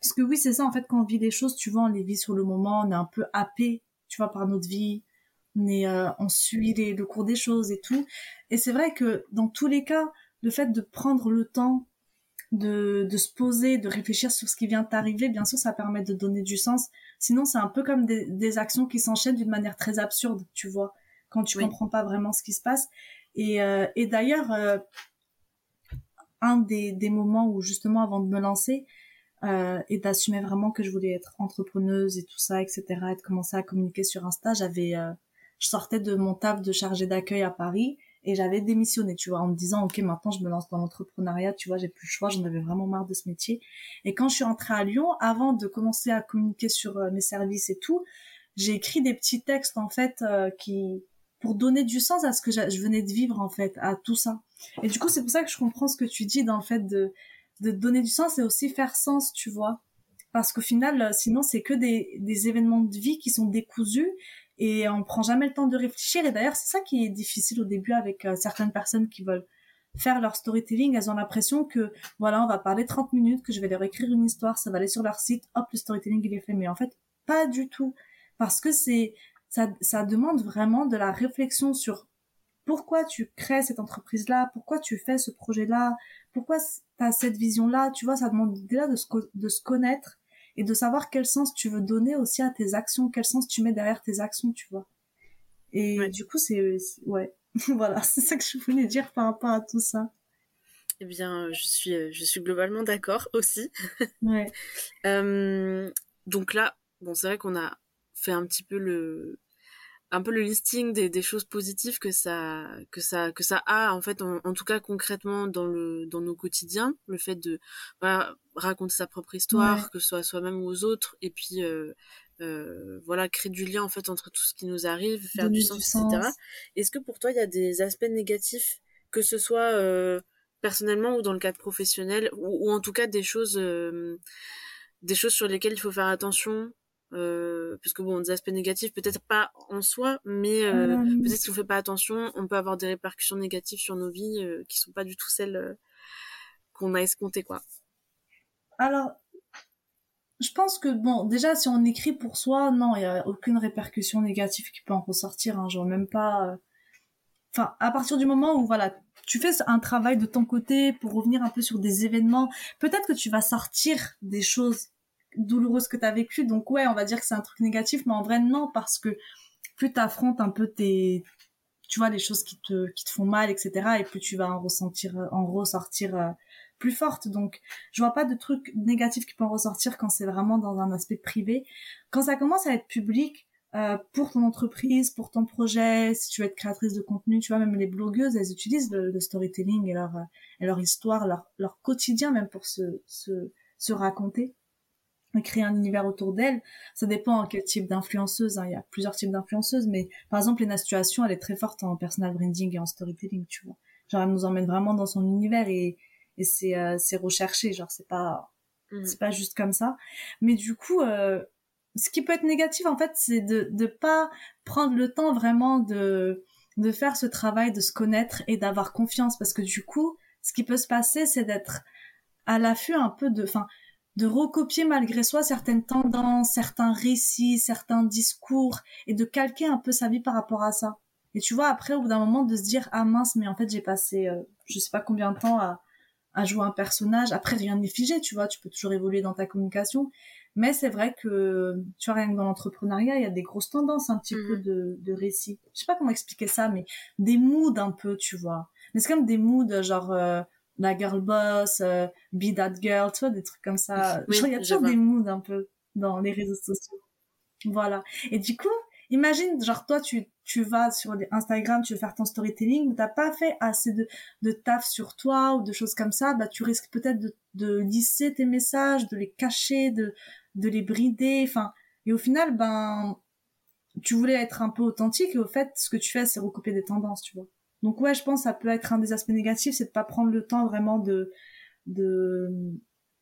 parce que oui, c'est ça en fait quand on vit les choses, tu vois, on les vit sur le moment, on est un peu happé, tu vois, par notre vie, on est, euh, on suit les, le cours des choses et tout. Et c'est vrai que dans tous les cas, le fait de prendre le temps de, de se poser, de réfléchir sur ce qui vient t'arriver, bien sûr, ça permet de donner du sens. Sinon, c'est un peu comme des, des actions qui s'enchaînent d'une manière très absurde, tu vois quand tu comprends pas vraiment ce qui se passe. Et, euh, et d'ailleurs, euh, un des, des moments où justement avant de me lancer euh, et d'assumer vraiment que je voulais être entrepreneuse et tout ça, etc., et de commencer à communiquer sur Insta, j'avais, euh, je sortais de mon taf de chargé d'accueil à Paris et j'avais démissionné, tu vois, en me disant ok maintenant je me lance dans l'entrepreneuriat, tu vois, j'ai plus le choix, j'en avais vraiment marre de ce métier. Et quand je suis rentrée à Lyon, avant de commencer à communiquer sur mes services et tout, j'ai écrit des petits textes en fait qui pour donner du sens à ce que je venais de vivre en fait, à tout ça. Et du coup, c'est pour ça que je comprends ce que tu dis dans le fait de, donner du sens et aussi faire sens, tu vois. Parce qu'au final, euh, sinon, c'est que des, des événements de vie qui sont décousus et on prend jamais le temps de réfléchir. Et d'ailleurs, c'est ça qui est difficile au début avec euh, certaines personnes qui veulent faire leur storytelling. Elles ont l'impression que, voilà, on va parler 30 minutes, que je vais leur écrire une histoire, ça va aller sur leur site, hop, le storytelling, il est fait. Mais en fait, pas du tout. Parce que c'est, ça, ça demande vraiment de la réflexion sur pourquoi tu crées cette entreprise-là, pourquoi tu fais ce projet-là, pourquoi tu as cette vision-là, tu vois, ça demande déjà de se, de se connaître et de savoir quel sens tu veux donner aussi à tes actions, quel sens tu mets derrière tes actions, tu vois. Et du coup, c'est, ouais, voilà, c'est ça que je voulais dire par rapport à tout ça. Eh bien, je suis, je suis globalement d'accord aussi. ouais. euh, donc là, bon, c'est vrai qu'on a fait un petit peu le un peu le listing des, des choses positives que ça que ça que ça a en fait en, tout cas concrètement dans le dans nos quotidiens. Le fait de voilà, raconter sa propre histoire que ce soit soi-même ou aux autres. Et puis euh, euh, voilà créer du lien en fait entre tout ce qui nous arrive faire du sens, etc est-ce que pour toi il y a des aspects négatifs que ce soit euh, personnellement ou dans le cadre professionnel ou, ou en tout cas des choses euh, des choses sur lesquelles il faut faire attention euh, parce que bon, des aspects négatifs, peut-être pas en soi, mais euh, mmh. peut-être si on fait pas attention, on peut avoir des répercussions négatives sur nos vies euh, qui sont pas du tout celles euh, qu'on a escomptées, quoi. Alors, je pense que bon, déjà si on écrit pour soi, non, il y a aucune répercussion négative qui peut en ressortir. Hein, genre même pas. Euh, enfin, à partir du moment où voilà, tu fais un travail de ton côté pour revenir un peu sur des événements, peut-être que tu vas sortir des choses douloureuses que tu as vécues. Donc ouais, on va dire que c'est un truc négatif, mais en vrai non, parce que plus tu affrontes un peu tes, tu vois, les choses qui te, qui te font mal, etc. Et plus tu vas en ressentir, en ressortir euh, plus forte. Donc, je vois pas de trucs négatifs qui peuvent ressortir quand c'est vraiment dans un aspect privé. Quand ça commence à être public, euh, pour ton entreprise, pour ton projet, si tu veux être créatrice de contenu, tu vois, même les blogueuses, elles utilisent le, storytelling et leur, et leur histoire, leur, leur quotidien même pour se, se, se raconter créer un univers autour d'elles. Ça dépend en quel type d'influenceuse. Hein. Il y a plusieurs types d'influenceuses, mais par exemple, Lena Situation, elle est très forte en personal branding et en storytelling, tu vois. Genre, elle nous emmène vraiment dans son univers et, et c'est euh, c'est recherché genre c'est pas mmh. c'est pas juste comme ça mais du coup euh, ce qui peut être négatif en fait c'est de de pas prendre le temps vraiment de de faire ce travail de se connaître et d'avoir confiance parce que du coup ce qui peut se passer c'est d'être à l'affût un peu de enfin de recopier malgré soi certaines tendances, certains récits, certains discours et de calquer un peu sa vie par rapport à ça. Et tu vois, après, au bout d'un moment, de se dire, ah mince, mais en fait, j'ai passé, euh, je sais pas combien de temps à, à jouer un personnage. Après, rien n'est figé, tu vois, tu peux toujours évoluer dans ta communication. Mais c'est vrai que, tu vois, rien que dans l'entrepreneuriat, il y a des grosses tendances un petit peu mhm. de, de récit. Je sais pas comment expliquer ça, mais des moods un peu, tu vois. Mais c'est comme des moods, genre, euh, la girl boss, euh, be that girl, tu vois, des trucs comme ça. il y a toujours des moods un peu dans les réseaux sociaux. Voilà. Et du coup, imagine, genre, toi, tu, tu vas sur Instagram, tu veux faire ton storytelling, mais t'as pas fait assez de, de taf sur toi ou de choses comme ça, bah tu risques peut-être de, de lisser tes messages, de les cacher, de, de les brider, enfin, et au final, ben, tu voulais être un peu authentique et au fait, ce que tu fais, c'est recopier des tendances, tu vois. Donc ouais, je pense que ça peut être un des aspects négatifs, c'est de pas prendre le temps vraiment de, de,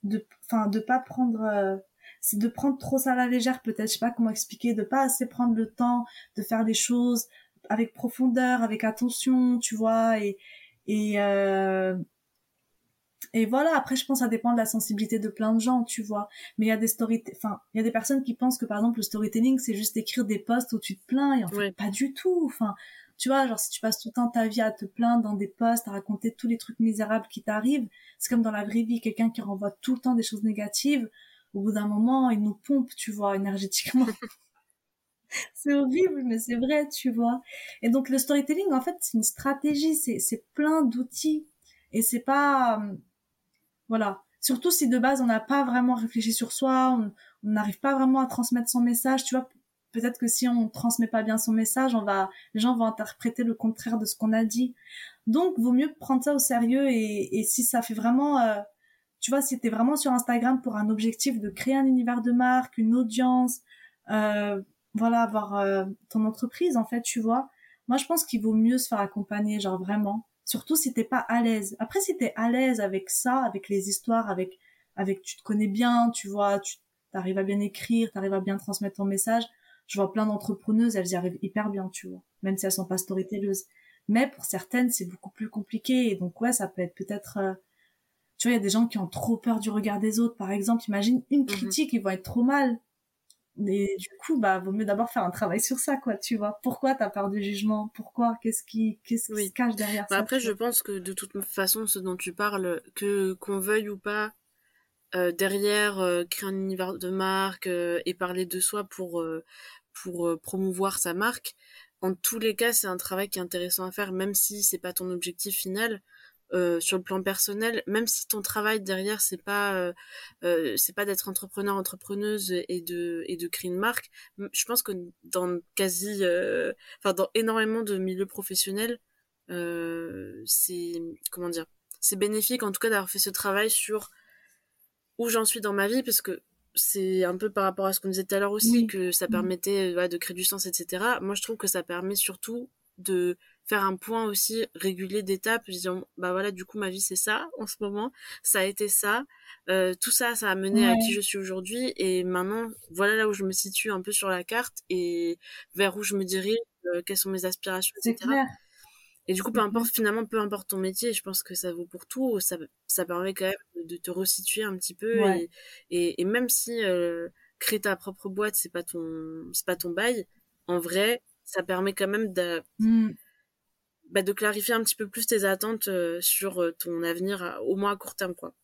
de, enfin, de pas prendre, euh, c'est de prendre trop ça à la légère peut-être je sais pas comment expliquer de pas assez prendre le temps de faire les choses avec profondeur avec attention tu vois et et euh, et voilà après je pense que ça dépend de la sensibilité de plein de gens tu vois mais il y a des story enfin il y a des personnes qui pensent que par exemple le storytelling c'est juste écrire des posts où tu te plains et en fait pas du tout enfin tu vois, genre si tu passes tout le temps ta vie à te plaindre dans des posts, à raconter tous les trucs misérables qui t'arrivent, c'est comme dans la vraie vie, quelqu'un qui renvoie tout le temps des choses négatives, au bout d'un moment, il nous pompe, tu vois, énergétiquement. c'est horrible, mais c'est vrai, tu vois. Et donc le storytelling, en fait, c'est une stratégie, c'est plein d'outils. Et c'est pas... Voilà. Surtout si de base, on n'a pas vraiment réfléchi sur soi, on n'arrive pas vraiment à transmettre son message, tu vois. Peut-être que si on transmet pas bien son message, on va, les gens vont interpréter le contraire de ce qu'on a dit. Donc, vaut mieux prendre ça au sérieux et, et si ça fait vraiment... Euh, tu vois, si tu es vraiment sur Instagram pour un objectif de créer un univers de marque, une audience, euh, voilà, avoir euh, ton entreprise, en fait, tu vois. Moi, je pense qu'il vaut mieux se faire accompagner, genre vraiment. Surtout si t'es pas à l'aise. Après, si t'es à l'aise avec ça, avec les histoires, avec, avec, tu te connais bien, tu vois, tu arrives à bien écrire, tu arrives à bien transmettre ton message. Je vois plein d'entrepreneuses, elles y arrivent hyper bien, tu vois. Même si elles sont pas storytelleuses. Mais pour certaines, c'est beaucoup plus compliqué. Et donc, ouais, ça peut être peut-être, euh, tu vois, il y a des gens qui ont trop peur du regard des autres, par exemple. Imagine une mhm. critique, ils vont être trop mal. Et du coup, bah, vaut mieux d'abord faire un travail sur ça, quoi, tu vois. Pourquoi t'as peur du jugement? Pourquoi? Qu'est-ce qui, qu'est-ce qui se cache derrière bah, ça Après, je pense que de toute façon, ce dont tu parles, que qu'on veuille ou pas, euh, derrière, euh, créer un univers de marque euh, et parler de soi pour pour promouvoir sa marque, en tous les cas, c'est un travail qui est intéressant à faire, même si c'est pas ton objectif final. Euh, sur le plan personnel, même si ton travail derrière c'est pas euh, euh, c'est pas d'être entrepreneur entrepreneuse et de et de créer une marque, je pense que dans quasi enfin dans énormément de milieux professionnels c'est comment dire c'est bénéfique en tout cas d'avoir fait ce travail sur où j'en suis dans ma vie parce que c'est un peu par rapport à ce qu'on disait tout à l'heure aussi que ça mmh. permettait de créer du sens etc moi je trouve que ça permet surtout de faire un point aussi régulier d'étapes, disant bah voilà du coup ma vie c'est ça en ce moment, ça a été ça, euh, tout ça ça a mené à qui je suis aujourd'hui et maintenant voilà là où je me situe un peu sur la carte et vers où je me dirige, euh, quelles sont mes aspirations, etc. Clair. Et du coup, peu importe, finalement, peu importe ton métier, je pense que ça vaut pour tout. Ça, ça permet quand même de te resituer un petit peu. Et, et, même si euh, créer ta propre boîte, c'est pas ton, c'est pas ton bail, en vrai, ça permet quand même de. Bah, de clarifier un petit peu plus tes attentes euh, sur euh, ton avenir, au moins à court terme, quoi.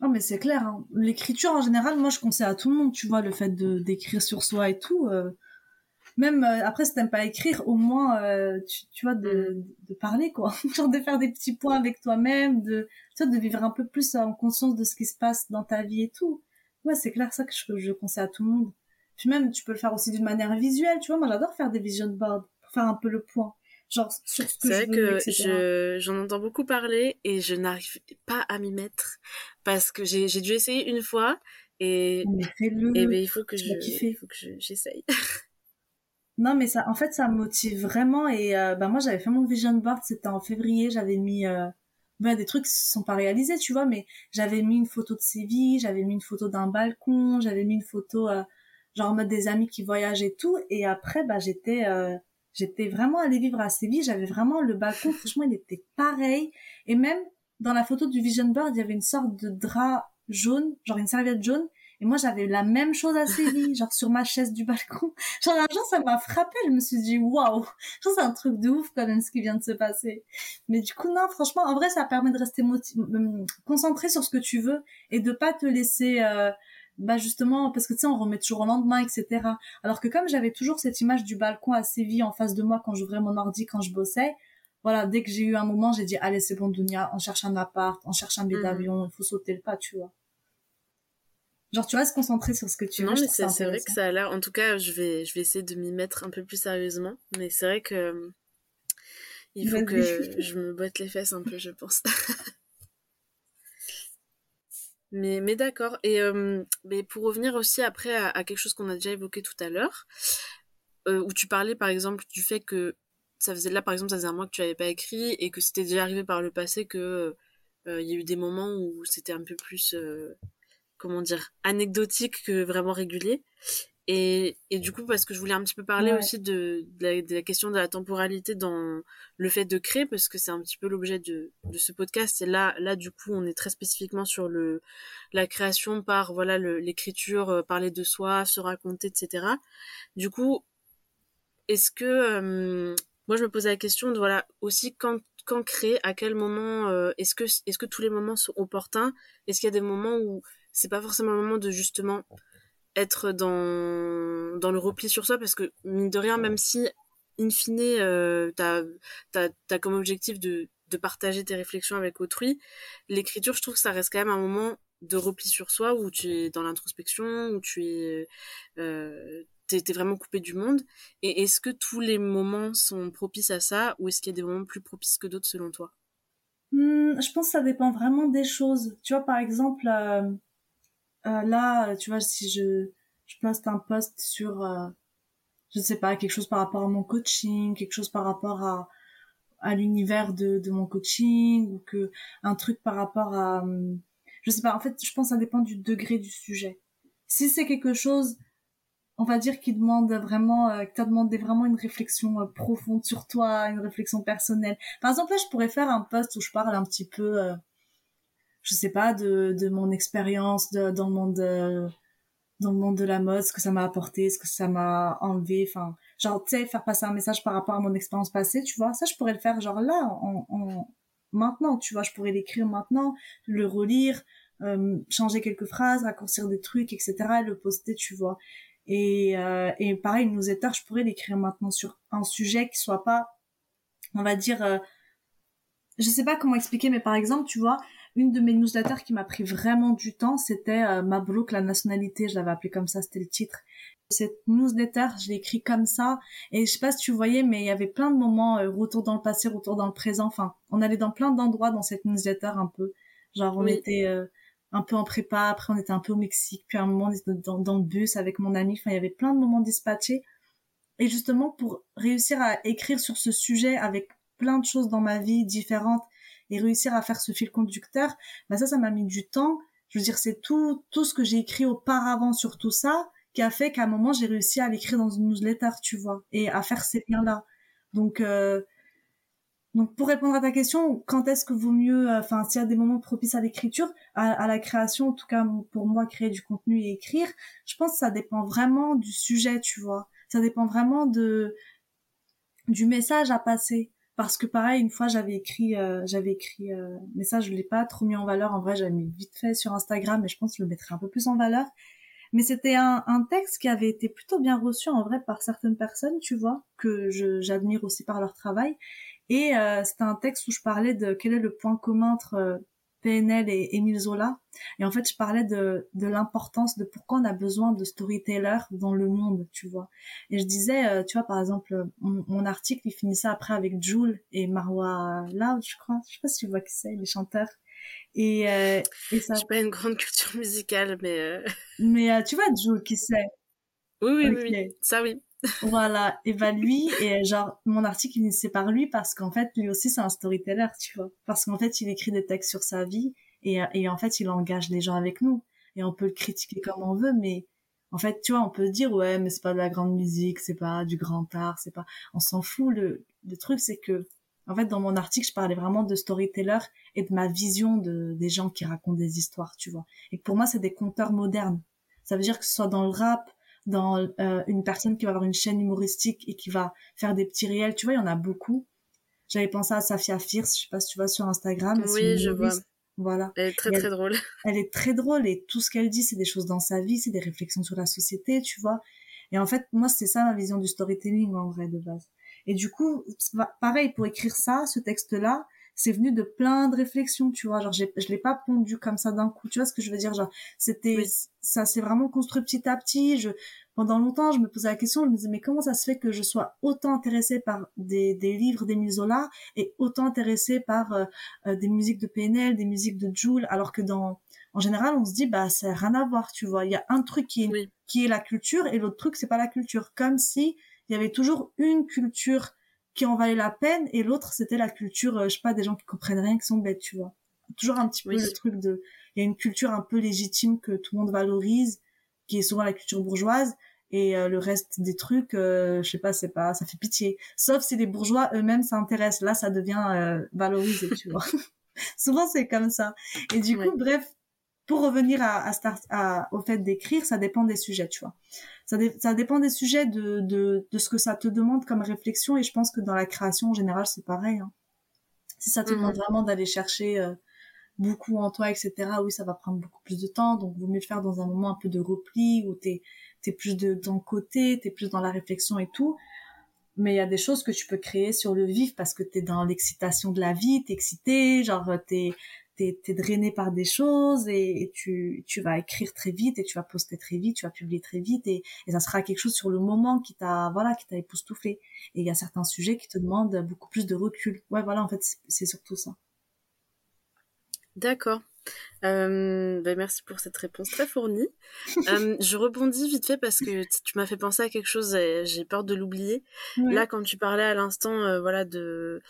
Oh, mais c'est clair. Hein. L'écriture, en général, moi, je conseille à tout le monde, tu vois, le fait de d'écrire sur soi et tout même euh, après si t'aimes pas écrire au moins euh, tu, tu vois de, mm. de, parler quoi genre de faire des petits points avec toi-même de tu vois de vivre un peu plus en conscience de ce qui se passe dans ta vie et tout ouais c'est clair ça que je, je conseille à tout le monde puis même tu peux le faire aussi d'une manière visuelle tu vois moi j'adore faire des vision boards pour faire un peu le point genre sur ce que c'est vrai que je j'en entends beaucoup parler et je n'arrive pas à m'y mettre parce que j'ai j'ai dû essayer une fois et, et ben, il faut que je il faut que j'essaye Non, mais ça, en fait, ça me motive vraiment. Et euh, bah, moi, j'avais fait mon vision board, c'était en février. J'avais mis euh, ben, des trucs qui se sont pas réalisés, tu vois, mais j'avais mis une photo de Séville, j'avais mis une photo d'un balcon, j'avais mis une photo euh, genre en mode des amis qui voyagent et tout. Et après, bah, j'étais euh, j'étais vraiment allée vivre à Séville. J'avais vraiment le balcon, franchement, il était pareil. Et même dans la photo du vision board, il y avait une sorte de drap jaune, genre une serviette jaune et moi, j'avais la même chose à Séville, genre sur ma chaise du balcon. Genre, un ça m'a frappé. Je me suis dit, waouh, c'est un truc de ouf quand même ce qui vient de se passer. Mais du coup, non, franchement, en vrai, ça permet de rester euh, concentré sur ce que tu veux et de pas te laisser, euh, bah justement, parce que tu sais, on remet toujours au lendemain, etc. Alors que comme j'avais toujours cette image du balcon à Séville en face de moi quand j'ouvrais mon ordi, quand je bossais, voilà, dès que j'ai eu un moment, j'ai dit, allez, c'est bon, Dunia, on cherche un appart, on cherche un billet mmh. d'avion, il faut sauter le pas, tu vois. Genre, tu vas se concentrer sur ce que tu veux. Non, mais c'est vrai que ça a l'air. En tout cas, je vais, je vais essayer de m'y mettre un peu plus sérieusement. Mais c'est vrai que. Il faut que je me botte les fesses un peu, je pense. mais, mais d'accord. Et euh, mais pour revenir aussi après à, quelque chose qu'on a déjà évoqué tout à l'heure, euh, où tu parlais par exemple du fait que ça faisait là par exemple ça faisait un mois que tu n'avais pas écrit et que c'était déjà arrivé par le passé que euh, il y a eu des moments où c'était un peu plus comment dire, anecdotique que vraiment régulier. Et, et du coup, parce que je voulais un petit peu parler aussi de, de, la, question de la temporalité dans le fait de créer, parce que c'est un petit peu l'objet de, de ce podcast. Et là, là, du coup, on est très spécifiquement sur le, la création par, voilà, l'écriture, euh, parler de soi, se raconter, etc. Du coup, est-ce que, euh, moi, je me posais la question de, voilà, aussi quand, quand créer, à quel moment, euh, est-ce que, est-ce que tous les moments sont opportuns? Est-ce qu'il y a des moments où c'est pas forcément le moment de justement être dans, dans le repli sur soi parce que mine de rien même si in fine euh, t'as as, comme objectif de, de partager tes réflexions avec autrui l'écriture je trouve que ça reste quand même un moment de repli sur soi où tu es dans l'introspection où tu es euh, t'es vraiment coupé du monde. Et est-ce que tous les moments sont propices à ça ou est-ce qu'il y a des moments plus propices que d'autres selon toi? Hmm, je pense que ça dépend vraiment des choses. Tu vois par exemple euh, euh, là, tu vois, si je, je poste un post sur, euh, je ne sais pas, quelque chose par rapport à mon coaching, quelque chose par rapport à, à l'univers de, de mon coaching, ou que un truc par rapport à, hum, je sais pas, en fait, je pense que ça dépend du degré du sujet. Si c'est quelque chose, on va dire, qui demande vraiment, euh, qui t'a demandé vraiment une réflexion euh, profonde sur toi, une réflexion personnelle. Par exemple, là, je pourrais faire un post où je parle un petit peu, je sais pas, de, de mon expérience dans le monde de, dans le monde de la mode, ce que ça m'a apporté, ce que ça m'a enlevé, enfin, genre, tu sais, faire passer un message par rapport à mon expérience passée, tu vois, ça, je pourrais le faire, genre, là, en, en maintenant, tu vois, je pourrais l'écrire maintenant, le relire, euh, changer quelques phrases, raccourcir des trucs, etc., et le poster, tu vois. Et, euh, et pareil, une newsletter, je pourrais l'écrire maintenant sur un sujet qui soit pas, on va dire, euh, je sais pas comment expliquer, mais par exemple, tu vois, une de mes newsletters qui m'a pris vraiment du temps, c'était euh, Mabrouk, la nationalité, je l'avais appelé comme ça, c'était le titre. Cette newsletter, je l'ai écrit comme ça, et je sais pas si tu voyais, mais il y avait plein de moments, euh, retour dans le passé, retour dans le présent, enfin, on allait dans plein d'endroits dans cette newsletter un peu. Genre, on était euh, un peu en prépa, après on était un peu au Mexique, puis à un moment on était dans, dans le bus avec mon ami, enfin, il y avait plein de moments dispatchés. et justement pour réussir à écrire sur ce sujet avec plein de choses dans ma vie différentes et réussir à faire ce fil conducteur, bah ça, ça m'a mis du temps. Je veux dire, c'est tout, tout ce que j'ai écrit auparavant sur tout ça qui a fait qu'à un moment, j'ai réussi à l'écrire dans une newsletter, tu vois, et à faire ces liens-là. Donc, euh, donc pour répondre à ta question, quand est-ce que vaut mieux, euh, enfin, s'il y a des moments propices à l'écriture, à, à, la création, en tout cas pour moi, créer du contenu et écrire, je pense que ça dépend vraiment du sujet, tu vois. Ça dépend vraiment de du message à passer parce que pareil une fois j'avais écrit euh, j'avais écrit euh, mais ça je l'ai pas trop mis en valeur. En vrai j'avais mis vite fait sur Instagram mais je pense que je le mettrai un peu plus en valeur. Mais c'était un, un texte qui avait été plutôt bien reçu en vrai par certaines personnes tu vois que j'admire aussi par leur travail. Et euh, c'était un texte où je parlais de quel est le point commun entre euh, PNL et Émile Zola. Et en fait, je parlais de, de l'importance de pourquoi on a besoin de storytellers dans le monde, tu vois. Et je disais, euh, tu vois, par exemple, mon, article, il finissait après avec Jules et Marwa Loud, je crois. Je sais pas si tu vois qui c'est, les chanteurs. Et, euh, et ça... Je pas une grande culture musicale, mais... Euh... Mais tu vois Jules, qui c'est? Oui, oui, oui, ça oui voilà, et bah lui, et genre, mon article, il c'est par lui parce qu'en fait, lui aussi, c'est un storyteller, tu vois. Parce qu'en fait, il écrit des textes sur sa vie et, et en fait, il engage les gens avec nous. Et on peut le critiquer comme on veut, mais en fait, tu vois, on peut dire, ouais, mais c'est pas de la grande musique, c'est pas du grand art, c'est pas, on s'en fout. Le, le truc, c'est que, en fait, dans mon article, je parlais vraiment de storyteller et de ma vision de, des gens qui racontent des histoires, tu vois. Et pour moi, c'est des conteurs modernes. Ça veut dire que ce soit dans le rap, dans euh, une personne qui va avoir une chaîne humoristique et qui va faire des petits réels. Tu vois, il y en a beaucoup. J'avais pensé à Safia Fierce, je sais pas si tu vois sur Instagram. Oui, je vois. Voilà. Elle est très très drôle. Elle est très drôle et tout ce qu'elle dit, c'est des choses dans sa vie, c'est des réflexions sur la société, tu vois. Et en fait, moi, c'est ça ma vision du storytelling en vrai de base. Et du coup, pareil pour écrire ça, ce texte-là, c'est venu de plein de réflexions, tu vois. Genre, je l'ai pas pondu comme ça d'un coup. Tu vois ce que je veux dire? Genre, c'était, ça s'est vraiment construit petit à petit. Je, pendant longtemps, je me posais la question, je me disais, mais comment ça se fait que je sois autant intéressée par des, des livres des Zola et autant intéressée par euh, euh, des musiques de PNL, des musiques de Joule, alors que dans, en général, on se dit, bah, ça n'a rien à voir, tu vois. Il y a un truc qui est, qui est la culture et l'autre truc, c'est pas la culture. Comme si il y avait toujours une culture qui en valait la peine et l'autre c'était la culture euh, je sais pas des gens qui comprennent rien qui sont bêtes tu vois. Toujours un petit peu le truc de il y a une culture un peu légitime que tout le monde valorise qui est souvent la culture bourgeoise et euh, le reste des trucs euh, je sais pas c'est pas ça fait pitié. Sauf si les bourgeois eux-mêmes s'intéressent. Là ça devient valorisé tu vois. Souvent c'est comme ça. Et du coup bref pour revenir à, à, start, à au fait d'écrire ça dépend des sujets tu vois ça, ça dépend des sujets, de, de, de, ce que ça te demande comme réflexion. Et je pense que dans la création en général, c'est pareil. Hein. Si ça te demande mhm. vraiment d'aller chercher euh, beaucoup en toi, etc., oui, ça va prendre beaucoup plus de temps. Donc, vaut mieux le faire dans un moment un peu de repli où t'es es plus de ton côté, t'es plus dans la réflexion et tout. Mais il y a des choses que tu peux créer sur le vif parce que t'es dans l'excitation de la vie, t'es excité, genre t'es t'es es drainé par des choses et, tu, tu vas écrire très vite et tu vas poster très vite, tu vas publier très vite et, ça sera quelque chose sur le moment qui t'a voilà qui t'a époustouflé. Et il y a certains sujets qui te demandent beaucoup plus de recul. Ouais, voilà, en fait, c'est surtout ça. D'accord. Euh, ben merci pour cette réponse très fournie. euh, je rebondis vite fait parce que tu m'as fait penser à quelque chose et j'ai peur de l'oublier. Là, quand tu parlais à l'instant, euh, voilà, de,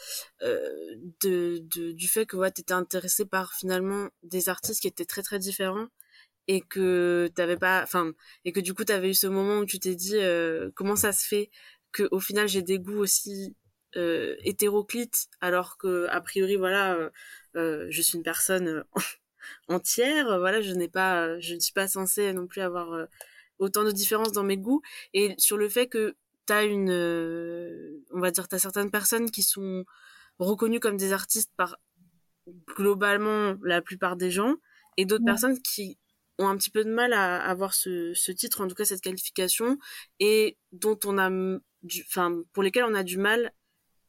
de, de, du fait que ouais, tu étais intéressé par finalement des artistes qui étaient très très différents et que t'avais pas, enfin, et que du coup tu avais eu ce moment où tu t'es dit comment ça se fait que au final j'ai des goûts aussi hétéroclites alors que a priori voilà je suis une personne entière. Voilà, je n'ai pas, je ne suis pas censée non plus avoir euh, autant de différences dans mes goûts. Et sur le fait que t'as une, euh, on va dire, t'as certaines personnes qui sont reconnues comme des artistes par globalement la plupart des gens, et d'autres personnes qui ont un petit peu de mal à avoir ce, ce titre, en tout cas cette qualification, et dont on a, enfin, pour lesquelles on a du mal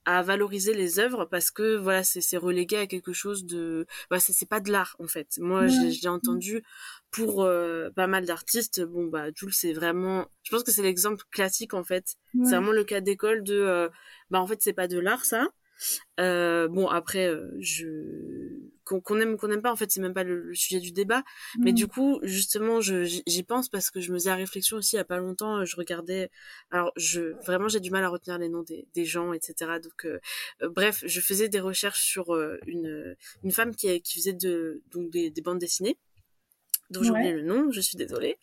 à valoriser les œuvres parce que voilà c'est relégué à quelque chose de bah c'est pas de l'art en fait. Moi j'ai entendu pour euh, pas mal d'artistes bon bah Jules c'est vraiment je pense que c'est l'exemple classique en fait. C'est vraiment le cas d'école de euh, bah en fait c'est pas de l'art ça. Euh, bon après je qu'on aime ou qu'on n'aime pas en fait c'est même pas le, sujet du débat. Mais du mm. coup justement j'y pense parce que je me faisais la réflexion aussi il y a pas longtemps je regardais alors je vraiment j'ai du mal à retenir les noms des, des gens etc donc euh, euh, bref je faisais des recherches sur euh, une une femme qui qui faisait de donc des, des bandes dessinées dont j'ai oublié le nom, je suis désolée.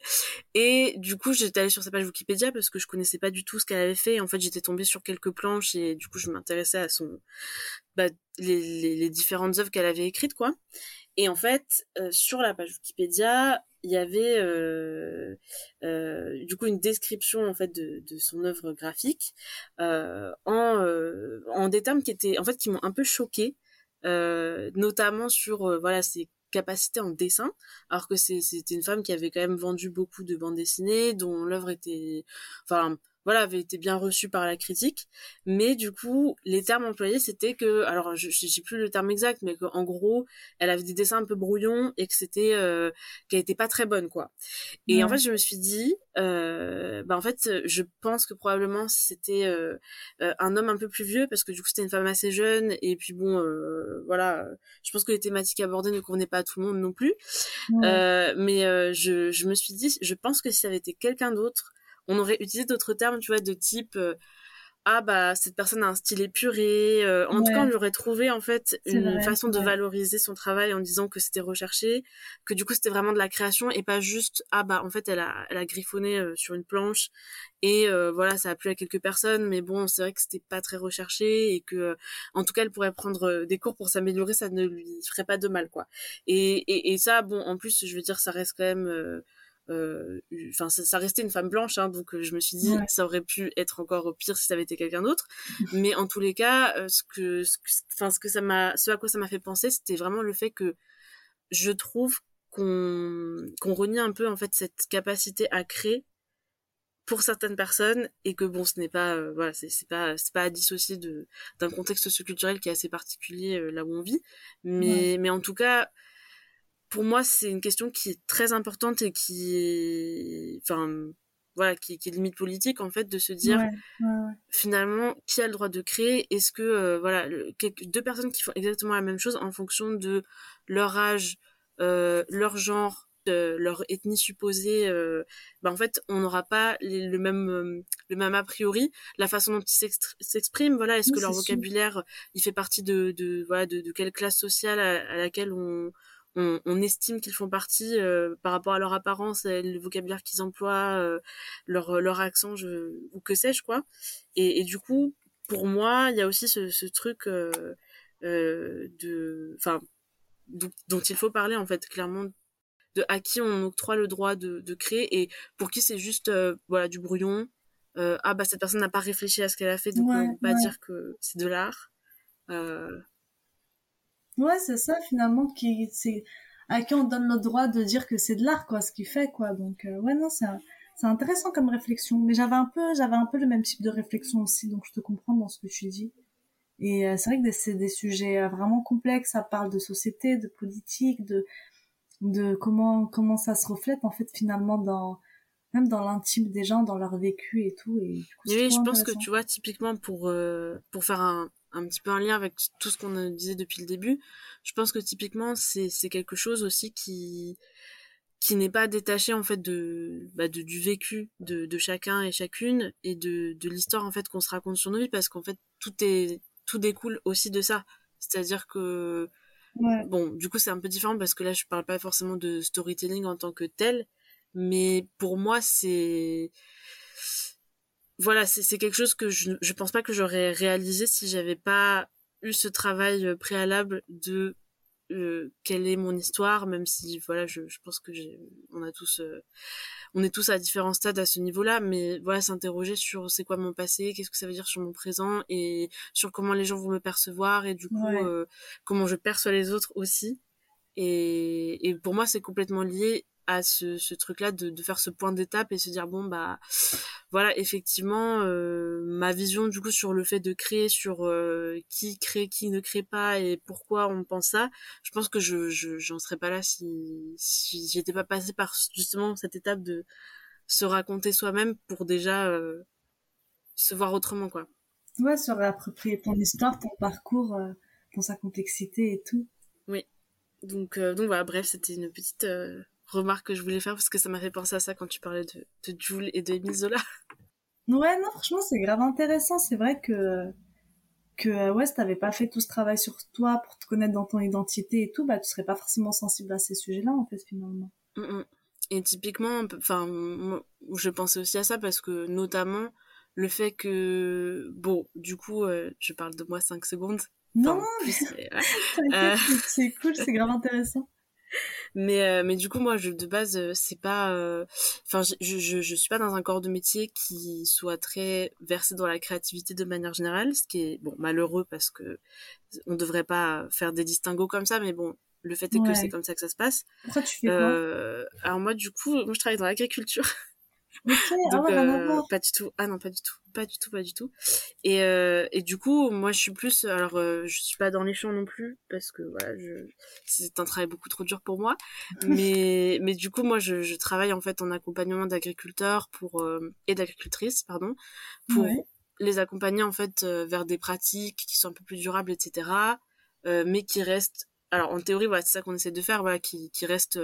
Et du coup, j'étais allée sur sa page Wikipédia parce que je connaissais pas du tout ce qu'elle avait fait. en fait, j'étais tombée sur quelques planches et du coup, je m'intéressais à son, bah, les, les, différentes œuvres qu'elle avait écrites, quoi. Et en fait, euh, sur la page Wikipédia, il y avait euh, euh, du coup une description en fait de, de son œuvre graphique en, en des termes qui étaient en fait qui m'ont un peu choquée, notamment sur voilà ses capacité en dessin, alors que c'était une femme qui avait quand même vendu beaucoup de bandes dessinées, dont l'œuvre était, enfin, voilà, avait été bien reçue par la critique. Mais du coup, les termes employés, c'était que, alors, je, je sais plus le terme exact, mais qu'en gros, elle avait des dessins un peu brouillons et que c'était, euh, qu'elle était pas très bonne, quoi. Et en fait, je me suis dit, euh, bah en fait, je pense que probablement c'était euh, euh, un homme un peu plus vieux parce que du coup c'était une femme assez jeune et puis bon, euh, voilà, je pense que les thématiques abordées ne convenaient pas à tout le monde non plus. mais je, je me suis dit, je pense que si ça avait été quelqu'un d'autre on aurait utilisé d'autres termes, tu vois, de type euh, ah bah cette personne a un style épuré. Euh, en tout cas, on lui aurait trouvé en fait une façon de valoriser son travail en disant que c'était recherché, que du coup c'était vraiment de la création et pas juste ah bah en fait elle a elle a griffonné euh, sur une planche et voilà ça a plu à quelques personnes, mais bon c'est vrai que c'était pas très recherché et que en tout cas elle pourrait prendre des cours pour s'améliorer, ça ne lui ferait pas de mal quoi. Et, et, et ça bon en plus je veux dire ça reste quand même euh, enfin ça, restait une femme blanche hein, donc euh, je me suis dit ça aurait pu être encore pire si ça avait été quelqu'un d'autre. Mais en tous les cas euh, ce que enfin ce, que ça m'a ce à quoi ça m'a fait penser c'était vraiment le fait que je trouve qu'on qu'on renie un peu en fait cette capacité à créer pour certaines personnes et que bon ce n'est pas voilà c'est c'est pas c'est pas à dissocier de d'un contexte socioculturel qui est assez particulier là où on vit. Mais mais en tout cas pour moi, c'est une question qui est très importante et qui est, enfin, voilà, qui, est limite politique en fait, de se dire finalement qui a le droit de créer? Est-ce que euh, voilà, deux personnes qui font exactement la même chose en fonction de leur âge, euh, leur genre, leur ethnie supposée, euh, bah, en fait, on n'aura pas le même le même a priori, la façon dont ils s'expriment. Voilà, est-ce que leur vocabulaire, il fait partie de, de voilà de, quelle classe sociale à laquelle on on, estime qu'ils font partie euh, par rapport à leur apparence, et le vocabulaire qu'ils emploient, euh, leur leur accent, je, ou que sais-je quoi. Et, du coup, pour moi, il y a aussi ce, truc euh, de, enfin, dont il faut parler en fait clairement de à qui on octroie le droit de, de créer et pour qui c'est juste voilà du brouillon ah bah cette personne n'a pas réfléchi à ce qu'elle a fait donc on peut pas dire que c'est de l'art euh, Ouais, c'est ça finalement qui c'est à qui on donne le droit de dire que c'est de l'art quoi, ce qu'il fait quoi. Donc euh, ouais non, c'est c'est intéressant comme réflexion. Mais j'avais un peu j'avais un peu le même type de réflexion aussi, donc je te comprends dans ce que tu dis. Et euh, c'est vrai que c'est des sujets euh, vraiment complexes. Ça parle de société, de politique, de de comment comment ça se reflète en fait finalement dans même dans l'intime des gens, dans leur vécu et tout. Et du coup, oui, je pense que tu vois typiquement pour pour faire un un petit peu un lien avec tout ce qu'on disait depuis le début. Je pense que typiquement c'est c'est quelque chose aussi qui qui n'est pas détaché en fait de, bah, de du vécu de, de chacun et chacune et de de l'histoire en fait qu'on se raconte sur nos vies parce qu'en fait tout est tout découle aussi de ça. C'est-à-dire que bon, du coup c'est un peu différent parce que là je parle pas forcément de storytelling en tant que tel, mais pour moi c'est voilà, c'est quelque chose que je je pense pas que j'aurais réalisé si j'avais pas eu ce travail euh, préalable de euh, quelle est mon histoire, même si voilà, je, je pense que on a tous euh, on est tous à différents stades à ce niveau-là, mais voilà, s'interroger sur c'est quoi mon passé, qu'est-ce que ça veut dire sur mon présent et sur comment les gens vont me percevoir et du coup comment je perçois les autres aussi. Et, et pour moi, c'est complètement lié à ce, ce truc-là de, de faire ce point d'étape et se dire bon bah voilà effectivement euh, ma vision du coup sur le fait de créer sur euh, qui crée qui ne crée pas et pourquoi on pense ça je pense que je j'en serais pas là si si j'étais pas passée par justement cette étape de se raconter soi-même pour déjà euh, se voir autrement quoi. Ouais se réapproprier ton histoire ton parcours dans sa complexité et tout Donc, donc voilà, bref, c'était une petite remarque que je voulais faire parce que ça m'a fait penser à ça quand tu parlais de, de Jules et de Émile Zola. Ouais, non, franchement, c'est grave intéressant. C'est vrai que que ouais, si t'avais pas fait tout ce travail sur toi pour te connaître dans ton identité et tout, bah tu serais pas forcément sensible à ces sujets-là en fait finalement. Et typiquement, enfin, je pensais aussi à ça parce que notamment le fait que bon, du coup, euh, je parle de moi 5 secondes. Non, euh, c'est cool, c'est grave intéressant. Mais euh, mais du coup moi je de base euh, c'est pas euh, enfin je, je je suis pas dans un corps de métier qui soit très versé dans la créativité de manière générale ce qui est bon malheureux parce que on devrait pas faire des distinguos comme ça mais bon le fait est que c'est comme ça que ça se passe. Pourquoi tu fais quoi? Alors moi du coup moi je travaille dans l'agriculture ah euh, pas du tout. Ah non, pas du tout. Pas du tout, pas du tout. Et, euh, et du coup, moi, je suis plus. Alors, euh, je suis pas dans les champs non plus parce que voilà, je... c'est un travail beaucoup trop dur pour moi. mais mais du coup, moi, je, je travaille en fait en accompagnement d'agriculteurs pour et d'agricultrices, pardon, pour les accompagner en fait vers des pratiques qui sont un peu plus durables, etc. mais qui restent alors en théorie voilà c'est ça qu'on essaie de faire voilà qui qui restent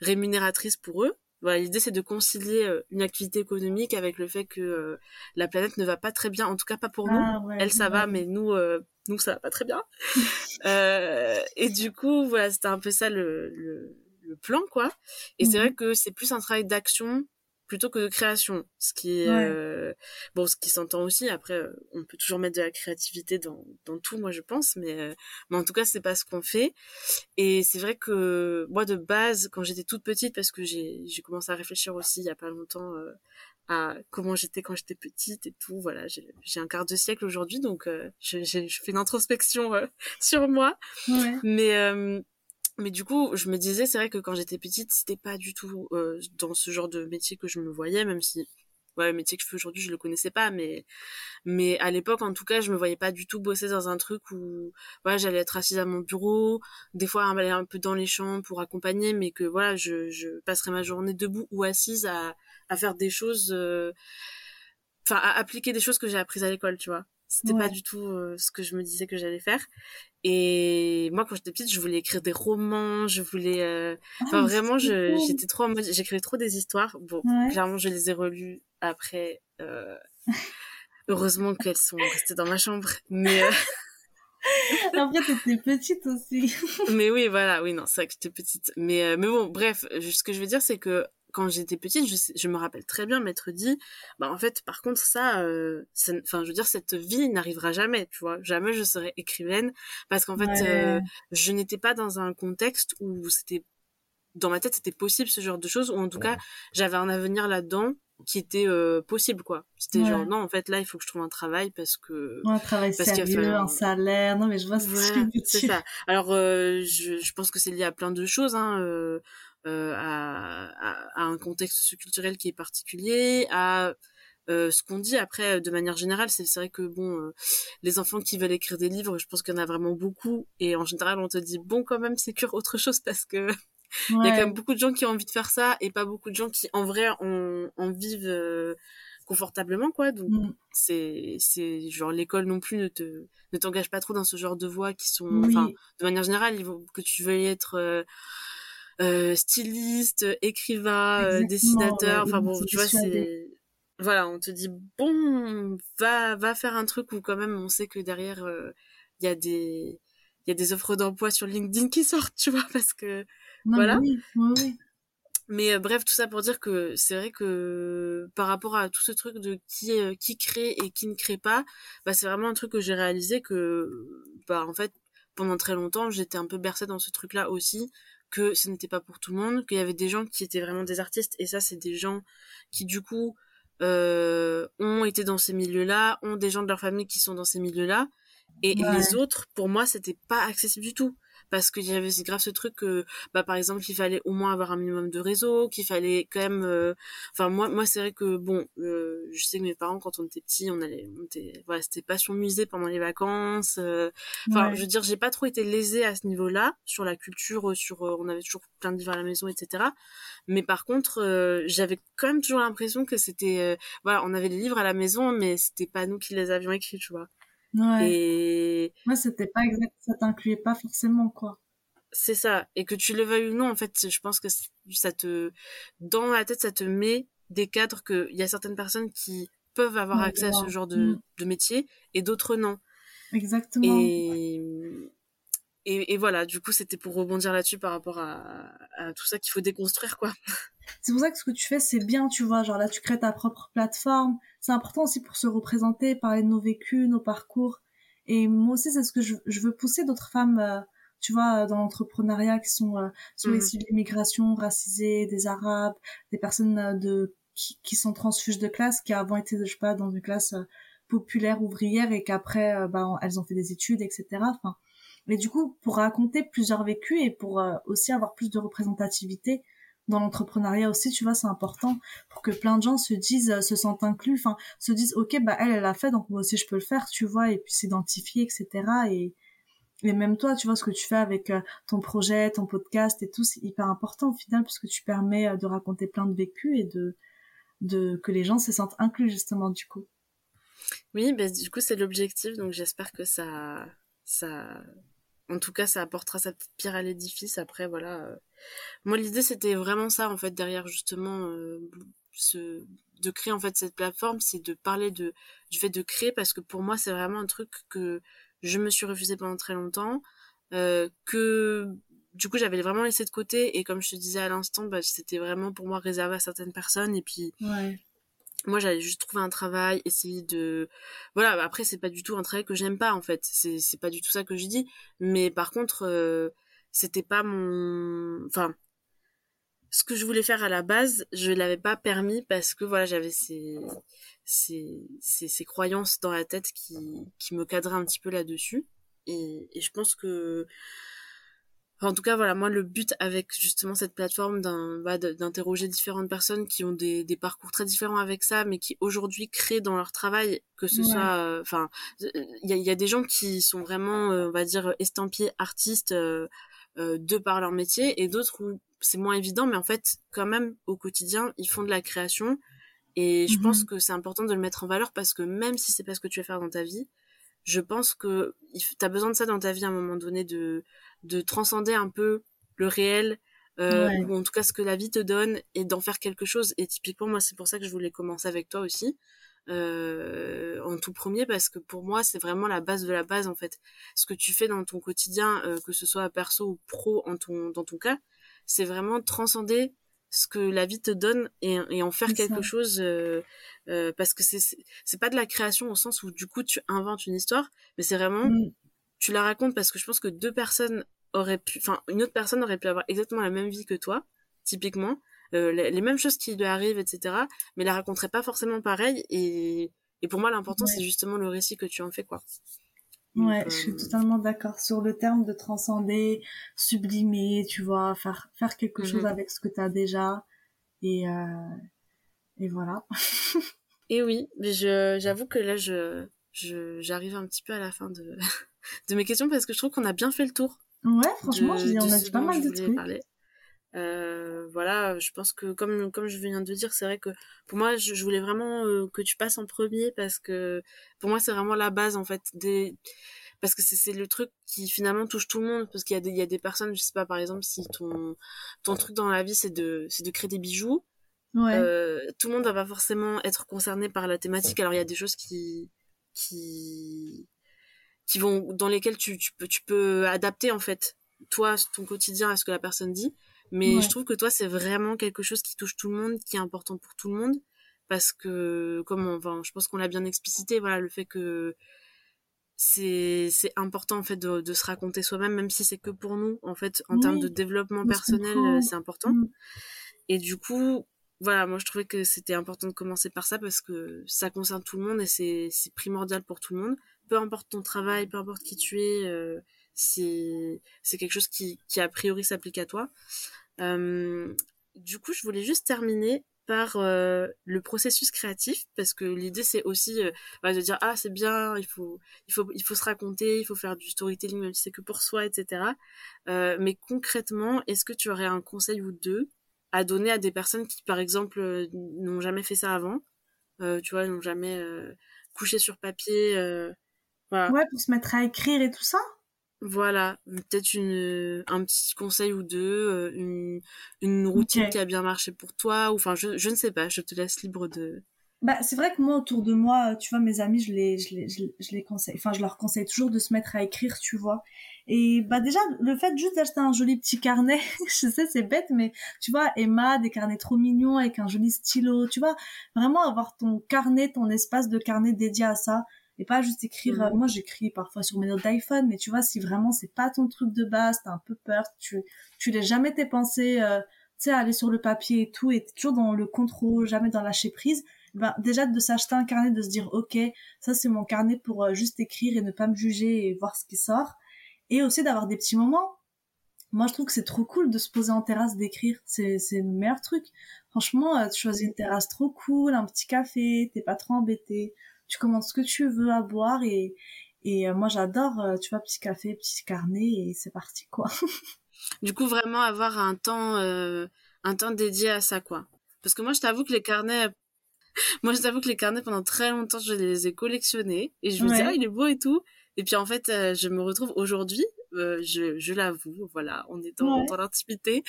rémunératrices pour eux voilà, l'idée c'est de concilier euh, une activité économique avec le fait que euh, la planète ne va pas très bien, en tout cas pas pour nous. Ah, Elle ça va, mais nous, euh, nous ça va pas très bien. et du coup, voilà, c'était un peu ça le, le, le plan, quoi. Et c'est vrai mhm. que c'est plus un travail d'action plutôt que de création ce qui euh, bon ce qui s'entend aussi. Après euh, on peut toujours mettre de la créativité dans, dans tout moi je pense mais euh, mais en tout cas c'est pas ce qu'on fait. Et c'est vrai que moi de base quand j'étais toute petite parce que j'ai j'ai commencé à réfléchir aussi il y a pas longtemps à comment j'étais quand j'étais petite et tout voilà j'ai j'ai un quart de siècle aujourd'hui donc je, je fais une introspection sur moi. Ouais. mais mais du coup, je me disais, c'est vrai que quand j'étais petite, c'était pas du tout euh, dans ce genre de métier que je me voyais, même si ouais, le métier que je fais aujourd'hui, je le connaissais pas, mais mais à l'époque, en tout cas, je me voyais pas du tout bosser dans un truc où voilà, j'allais être assise à mon bureau, des fois aller un peu dans les champs pour accompagner, mais que voilà, je, je passerais ma journée debout ou assise à, à faire des choses, euh, enfin, à appliquer des choses que j'ai apprises à l'école, tu vois. C'était pas du tout euh, ce que je me disais que j'allais faire. Et moi, quand j'étais petite, je voulais écrire des romans, je voulais... Euh... Ah, enfin, vraiment, j'étais trop en mode... J'écrivais trop des histoires. Bon, clairement, je les ai relues après. Euh... Heureusement qu'elles sont restées dans ma chambre. Mais... Euh... Après, t'étais petite aussi. mais oui, voilà, oui, non, c'est vrai que j'étais petite. Mais, euh, mais bon, bref, ce que je veux dire, c'est que quand j'étais petite, je, je, me rappelle très bien m'être dit, bah en fait, par contre, ça, euh, enfin, je veux dire, cette vie n'arrivera jamais, tu vois, jamais je serai écrivaine, parce qu'en fait, euh, je n'étais pas dans un contexte où c'était, dans ma tête, c'était possible ce genre de choses, ou en tout cas, j'avais un avenir là-dedans qui était euh, possible, quoi. C'était genre, non, en fait, là, il faut que je trouve un travail parce que... un travail parce sérieux, un salaire, non, mais je vois ce que c'est ça. Alors, euh, je, je pense que c'est lié à plein de choses, hein, euh, euh, à, à, un contexte socioculturel qui est particulier, à euh, ce qu'on dit. Après de manière générale, c'est vrai que bon, euh, les enfants qui veulent écrire des livres, je pense qu'il y en a vraiment beaucoup, et en général on te dit bon quand même c'est cure autre chose parce que il y a quand même beaucoup de gens qui ont envie de faire ça et pas beaucoup de gens qui en vrai en, en vivent confortablement quoi. Donc mm. c'est c'est genre l'école non plus ne te ne t'engage pas trop dans ce genre de voies qui sont enfin de manière générale que tu veuilles être euh, styliste, écrivain, euh, dessinateur. Enfin bon, tu vois, c'est voilà, on te dit bon, va va faire un truc où quand même on sait que derrière euh, il y a des il y a des offres d'emploi sur LinkedIn qui sortent, tu vois, parce que voilà. Oui, oui. Mais bref, tout ça pour dire que c'est vrai que par rapport à tout ce truc de qui qui crée et qui ne crée pas, bah c'est vraiment un truc que j'ai réalisé que bah en fait pendant très longtemps j'étais un peu bercée dans ce truc là aussi que ce n'était pas pour tout le monde, qu'il y avait des gens qui étaient vraiment des artistes, et ça, c'est des gens qui, du coup, euh, ont été dans ces milieux-là, ont des gens de leur famille qui sont dans ces milieux-là, et les autres, pour moi, c'était pas accessible du tout parce qu'il y avait grave ce truc que bah par exemple qu'il fallait au moins avoir un minimum de réseau qu'il fallait quand même euh, enfin moi moi c'est vrai que bon euh, je sais que mes parents quand on était petits on allait on était voilà c'était passion musée pendant les vacances euh, enfin je veux dire j'ai pas trop été lésée à ce niveau là sur la culture sur on avait toujours plein de livres à la maison etc mais par contre j'avais quand même toujours l'impression que c'était voilà on avait les livres à la maison mais c'était pas nous qui les avions écrits tu vois Ouais. Et moi, c'était pas exact, ça t'incluait pas forcément, quoi. c'est ça. Et que tu le veuilles ou non, en fait, je pense que ça te, dans la tête, ça te met des cadres qu'il y a certaines personnes qui peuvent avoir accès à ce genre de, mm. de métier et d'autres non. Exactement. Et, et, voilà, du coup, c'était pour rebondir là-dessus par rapport à, à tout ça qu'il faut déconstruire, quoi. C'est pour ça que ce que tu fais, c'est bien, tu vois. Genre là, tu crées ta propre plateforme. C'est important aussi pour se représenter, parler de nos vécus, nos parcours. Et moi aussi, c'est ce que je, je veux pousser d'autres femmes, euh, tu vois, dans l'entrepreneuriat qui sont, euh, sont mmh. issues de l'immigration, racisées, des Arabes, des personnes euh, de qui, sont transfuges de classe, qui avant étaient, je sais pas, dans une classe euh, populaire ouvrière et qu'après, euh, bah, elles ont fait des études, etc. Enfin, mais du coup, pour raconter plusieurs vécus et pour euh, aussi avoir plus de représentativité dans l'entrepreneuriat aussi, tu vois, c'est important pour que plein de gens se disent, se sentent inclus, enfin, se disent, ok, bah elle, elle l'a fait, donc moi aussi je peux le faire, tu vois, et puis s'identifier, etc. Et même toi, tu vois ce que tu fais avec ton projet, ton podcast et tout, c'est hyper important au final parce que tu permets de raconter plein de vécus et de de que les gens se sentent inclus justement du coup. Oui, ben, du coup c'est l'objectif, donc j'espère que ça, ça, en tout cas ça apportera sa pierre à l'édifice. Après voilà, euh, moi l'idée c'était vraiment ça en fait derrière justement euh, ce, de créer en fait cette plateforme, c'est de parler de du fait de créer parce que pour moi c'est vraiment un truc que je me suis refusé pendant très longtemps, euh, que du coup, j'avais vraiment laissé de côté. Et comme je te disais à l'instant, bah, c'était vraiment pour moi réservé à certaines personnes. Et puis, moi, j'allais juste trouver un travail, essayer de. Voilà, bah, après, c'est pas du tout un travail que j'aime pas, en fait. C'est, pas du tout ça que je dis. Mais par contre, euh, c'était pas mon. Enfin. Ce que je voulais faire à la base, je l'avais pas permis parce que voilà, j'avais ces, ces, ces, ces croyances dans la tête qui, qui me cadraient un petit peu là-dessus. Et, et je pense que en tout cas, voilà, moi, le but avec justement cette plateforme bah, d'interroger différentes personnes qui ont des, des, parcours très différents avec ça, mais qui aujourd'hui créent dans leur travail, que ce soit, euh, enfin, il y a, y a, des gens qui sont vraiment, euh, on va dire, estampillés artistes euh, de par leur métier, et d'autres où c'est moins évident, mais en fait, quand même, au quotidien, ils font de la création, et je pense mmh que c'est important de le mettre en valeur parce que même si c'est pas ce que tu veux faire dans ta vie, je pense que tu as besoin de ça dans ta vie à un moment donné de de transcender un peu le réel euh, ou en tout cas ce que la vie te donne et d'en faire quelque chose. Et typiquement moi c'est pour ça que je voulais commencer avec toi aussi euh, en tout premier parce que pour moi c'est vraiment la base de la base en fait. Ce que tu fais dans ton quotidien euh, que ce soit perso ou pro en ton dans ton cas c'est vraiment transcender ce que la vie te donne et, et en faire quelque chose euh, euh, parce que c'est c'est pas de la création au sens où du coup tu inventes une histoire mais c'est vraiment mm tu la racontes parce que je pense que deux personnes auraient pu, enfin, une autre personne aurait pu avoir exactement la même vie que toi, typiquement, euh, les, mêmes choses qui lui arrivent, etc., mais la raconterait pas forcément pareil. Et, et pour moi, l'important, c'est justement le récit que tu en fais, quoi. ouais, je suis euh, totalement d'accord sur le terme de transcender, sublimer, tu vois, faire faire quelque chose mhm. avec ce que tu as déjà, et euh, et voilà. et oui, mais je j'avoue que là, je j'arrive un petit peu à la fin de de mes questions parce que je trouve qu'on a bien fait le tour. Ouais, franchement, on a dit pas mal de trucs. Euh, voilà, je pense que comme comme je viens de dire, c'est vrai que pour moi, je, voulais vraiment euh, que tu passes en premier parce que pour moi, c'est vraiment la base en fait des parce que c'est le truc qui finalement touche tout le monde parce qu'il y a des il y a des personnes, je sais pas par exemple si ton ton truc dans la vie c'est de c'est de créer des bijoux. Ouais. Euh, tout le monde va pas forcément être concerné par la thématique. Alors il y a des choses qui qui qui vont dans lesquels tu, tu peux tu peux adapter en fait toi ton quotidien à ce que la personne dit. Mais je trouve que toi c'est vraiment quelque chose qui touche tout le monde qui est important pour tout le monde. Parce que comme enfin je pense qu'on l'a bien explicité voilà le fait que c'est c'est important en fait de, de se raconter soi-même même si c'est que pour nous. En fait en termes de développement personnel c'est important. Mm. et du coup voilà moi je trouvais que c'était important de commencer par ça parce que ça concerne tout le monde et c'est c'est primordial pour tout le monde peu importe ton travail, peu importe qui tu es, euh, c'est quelque chose qui, qui a priori s'applique à toi. Euh, du coup, je voulais juste terminer par euh, le processus créatif parce que l'idée c'est aussi bah, de dire ah c'est bien il faut il faut il faut se raconter il faut faire du storytelling c'est que pour soi etc mais concrètement est-ce que tu aurais un conseil ou deux à donner à des personnes qui par exemple n'ont jamais fait ça avant tu vois n'ont jamais couché sur papier Ouais, pour se mettre à écrire et tout ça Voilà, peut-être une un petit conseil ou deux, une, une routine qui a bien marché pour toi, ou enfin je, je ne sais pas, je te laisse libre de, bah, c'est vrai que moi, autour de moi, tu vois, mes amis, je les, je les, je, les conseille, enfin, je leur conseille toujours de se mettre à écrire, tu vois. Et bah, déjà, le fait juste d'acheter un joli petit carnet, je sais, c'est bête, mais tu vois, Emma, des carnets trop mignons avec un joli stylo, tu vois, vraiment avoir ton carnet, ton espace de carnet dédié à ça. Et pas juste écrire, mmh. moi j'écris parfois sur mes notes d'iPhone, mais tu vois, si vraiment c'est pas ton truc de base, t'as un peu peur, tu, tu laisses jamais tes pensées, euh, tu sais, aller sur le papier et tout, et t'es toujours dans le contrôle, jamais dans lâcher prise ben, déjà de s'acheter un carnet, de se dire ok, ça c'est mon carnet pour euh, juste écrire et ne pas me juger et voir ce qui sort. Et aussi d'avoir des petits moments. Moi je trouve que c'est trop cool de se poser en terrasse d'écrire, c'est c'est le meilleur truc. Franchement, euh, tu choisis une terrasse trop cool, un petit café, t'es pas trop embêté, tu commandes ce que tu veux à boire et et euh, moi j'adore, tu vois, petit café, petit carnet et c'est parti quoi. du coup vraiment avoir un temps un temps dédié à ça quoi. Parce que moi je t'avoue que les carnets moi, je t'avoue que les carnets, pendant très longtemps, je les ai collectionnés. Et je me disais, ah, il est beau et tout. Et puis, en fait, euh, je me retrouve aujourd'hui, euh, je, je l'avoue, voilà, on est dans, dans l'intimité,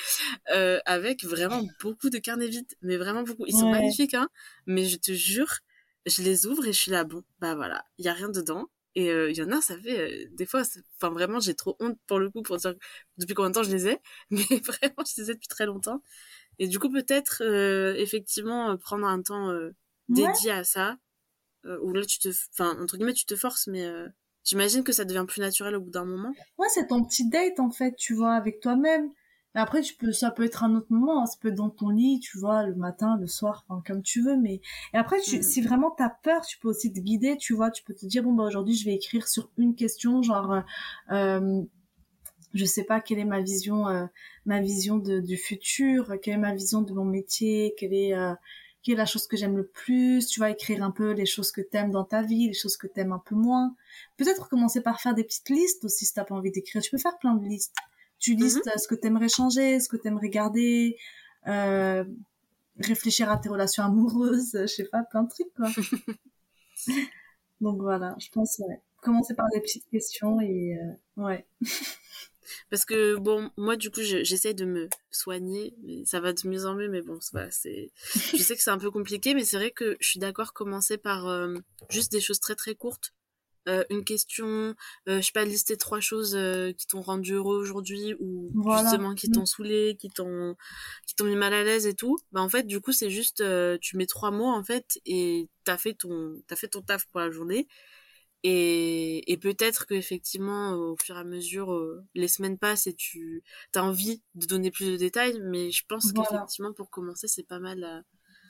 euh, avec vraiment beaucoup de carnets vides. Mais vraiment beaucoup. Ils sont magnifiques, hein. Mais je te jure, je les ouvre et je suis là, bon, bah voilà, il y a rien dedans. Et il y en a, ça fait des fois, enfin vraiment, j'ai trop honte pour le coup pour dire depuis combien de temps je les ai, mais vraiment, je les ai depuis très longtemps. Et du coup, peut-être effectivement prendre un temps dédié à ça, euh, où là tu te, enfin entre guillemets tu te forces, mais euh, j'imagine que ça devient plus naturel au bout d'un moment. Ouais, c'est ton petit date en fait, tu vois, avec toi-même. Et après, tu peux, ça peut être un autre moment, hein, ça peut être dans ton lit, tu vois, le matin, le soir, enfin, comme tu veux, mais, et après, tu, mm. si vraiment t'as peur, tu peux aussi te guider, tu vois, tu peux te dire, bon, bah, aujourd'hui, je vais écrire sur une question, genre, euh, euh je sais pas quelle est ma vision, euh, ma vision de, du futur, quelle est ma vision de mon métier, quelle est, euh, quelle est la chose que j'aime le plus, tu vas écrire un peu les choses que t'aimes dans ta vie, les choses que t'aimes un peu moins. Peut-être commencer par faire des petites listes aussi si t'as pas envie d'écrire. Tu peux faire plein de listes. Tu mhm. listes ce que t'aimerais changer, ce que t'aimerais garder, euh, réfléchir à tes relations amoureuses, je sais pas, plein de trucs quoi. Donc voilà, je pense ouais. Commencer par des petites questions et euh, ouais. Parce que bon, moi du coup, j'essaye de me soigner, mais ça va de mieux en mieux. Mais bon, voilà, c'est. Je sais que c'est un peu compliqué, mais c'est vrai que je suis d'accord commencer par euh, juste des choses très très courtes. Euh, une question, euh, je sais pas, lister trois choses euh, qui t'ont rendu heureux aujourd'hui ou justement qui t'ont mm. saoulé, qui t'ont qui t'ont mis mal à l'aise et tout. Bah en fait, du coup, c'est juste tu mets trois mots en fait et t'as fait ton t'as fait ton taf pour la journée et, et peut-être qu'effectivement, au fur et à mesure, euh, les semaines passent et tu as envie de donner plus de détails, mais je pense qu'effectivement, pour commencer, c'est pas mal euh,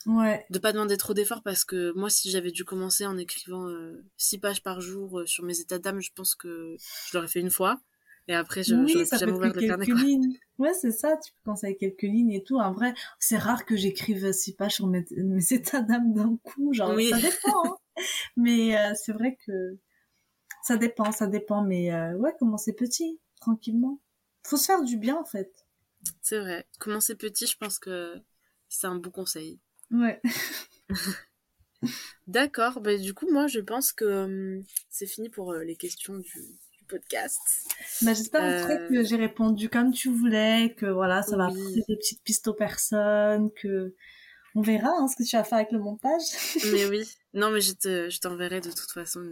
ouais. de pas demander trop d'efforts parce que moi, si j'avais dû commencer en écrivant euh, six pages par jour sur mes états d'âme, je pense que je l'aurais fait une fois. Et après, je oui, jamais ouvert le carnet. Lignes. Ouais, c'est ça, tu peux commencer avec quelques lignes et tout. En vrai, c'est rare que j'écrive six pages sur mes, mes états d'âme d'un coup. Genre, oui. ça dépend. Hein. mais euh, c'est vrai que ça dépend, ça dépend. Mais euh, ouais, commencer petit, tranquillement. Faut se faire du bien en fait. C'est vrai. Commencer petit, je pense que c'est un bon conseil. Ouais. D'accord. Bah, du coup, moi, je pense que hum, c'est fini pour euh, les questions du, podcast. Bah, j'espère que j'ai répondu comme tu voulais, que voilà, ça va apporter des petites pistes aux personnes, que on verra hein, ce que tu vas faire avec le montage. mais oui. Non, mais je te, je t'enverrai de toute façon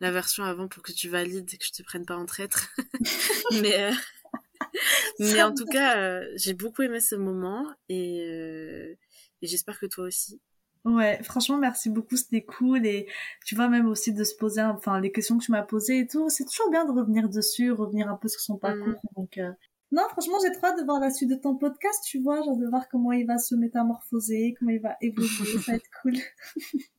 la version avant pour que tu valides et que je te prenne pas en traître. mais, euh, mais en tout cas, euh, j'ai beaucoup aimé ce moment et, euh, et j'espère que toi aussi. Ouais, franchement, merci beaucoup, c'était cool. Et tu vois, même aussi de se poser, enfin, les questions que tu m'as posées et tout, c'est toujours bien de revenir dessus, revenir un peu sur son parcours. Mm. Donc, non, franchement, j'ai trop hâte de voir la suite de ton podcast, tu vois, genre de voir comment il va se métamorphoser, comment il va évoluer, ça va être cool.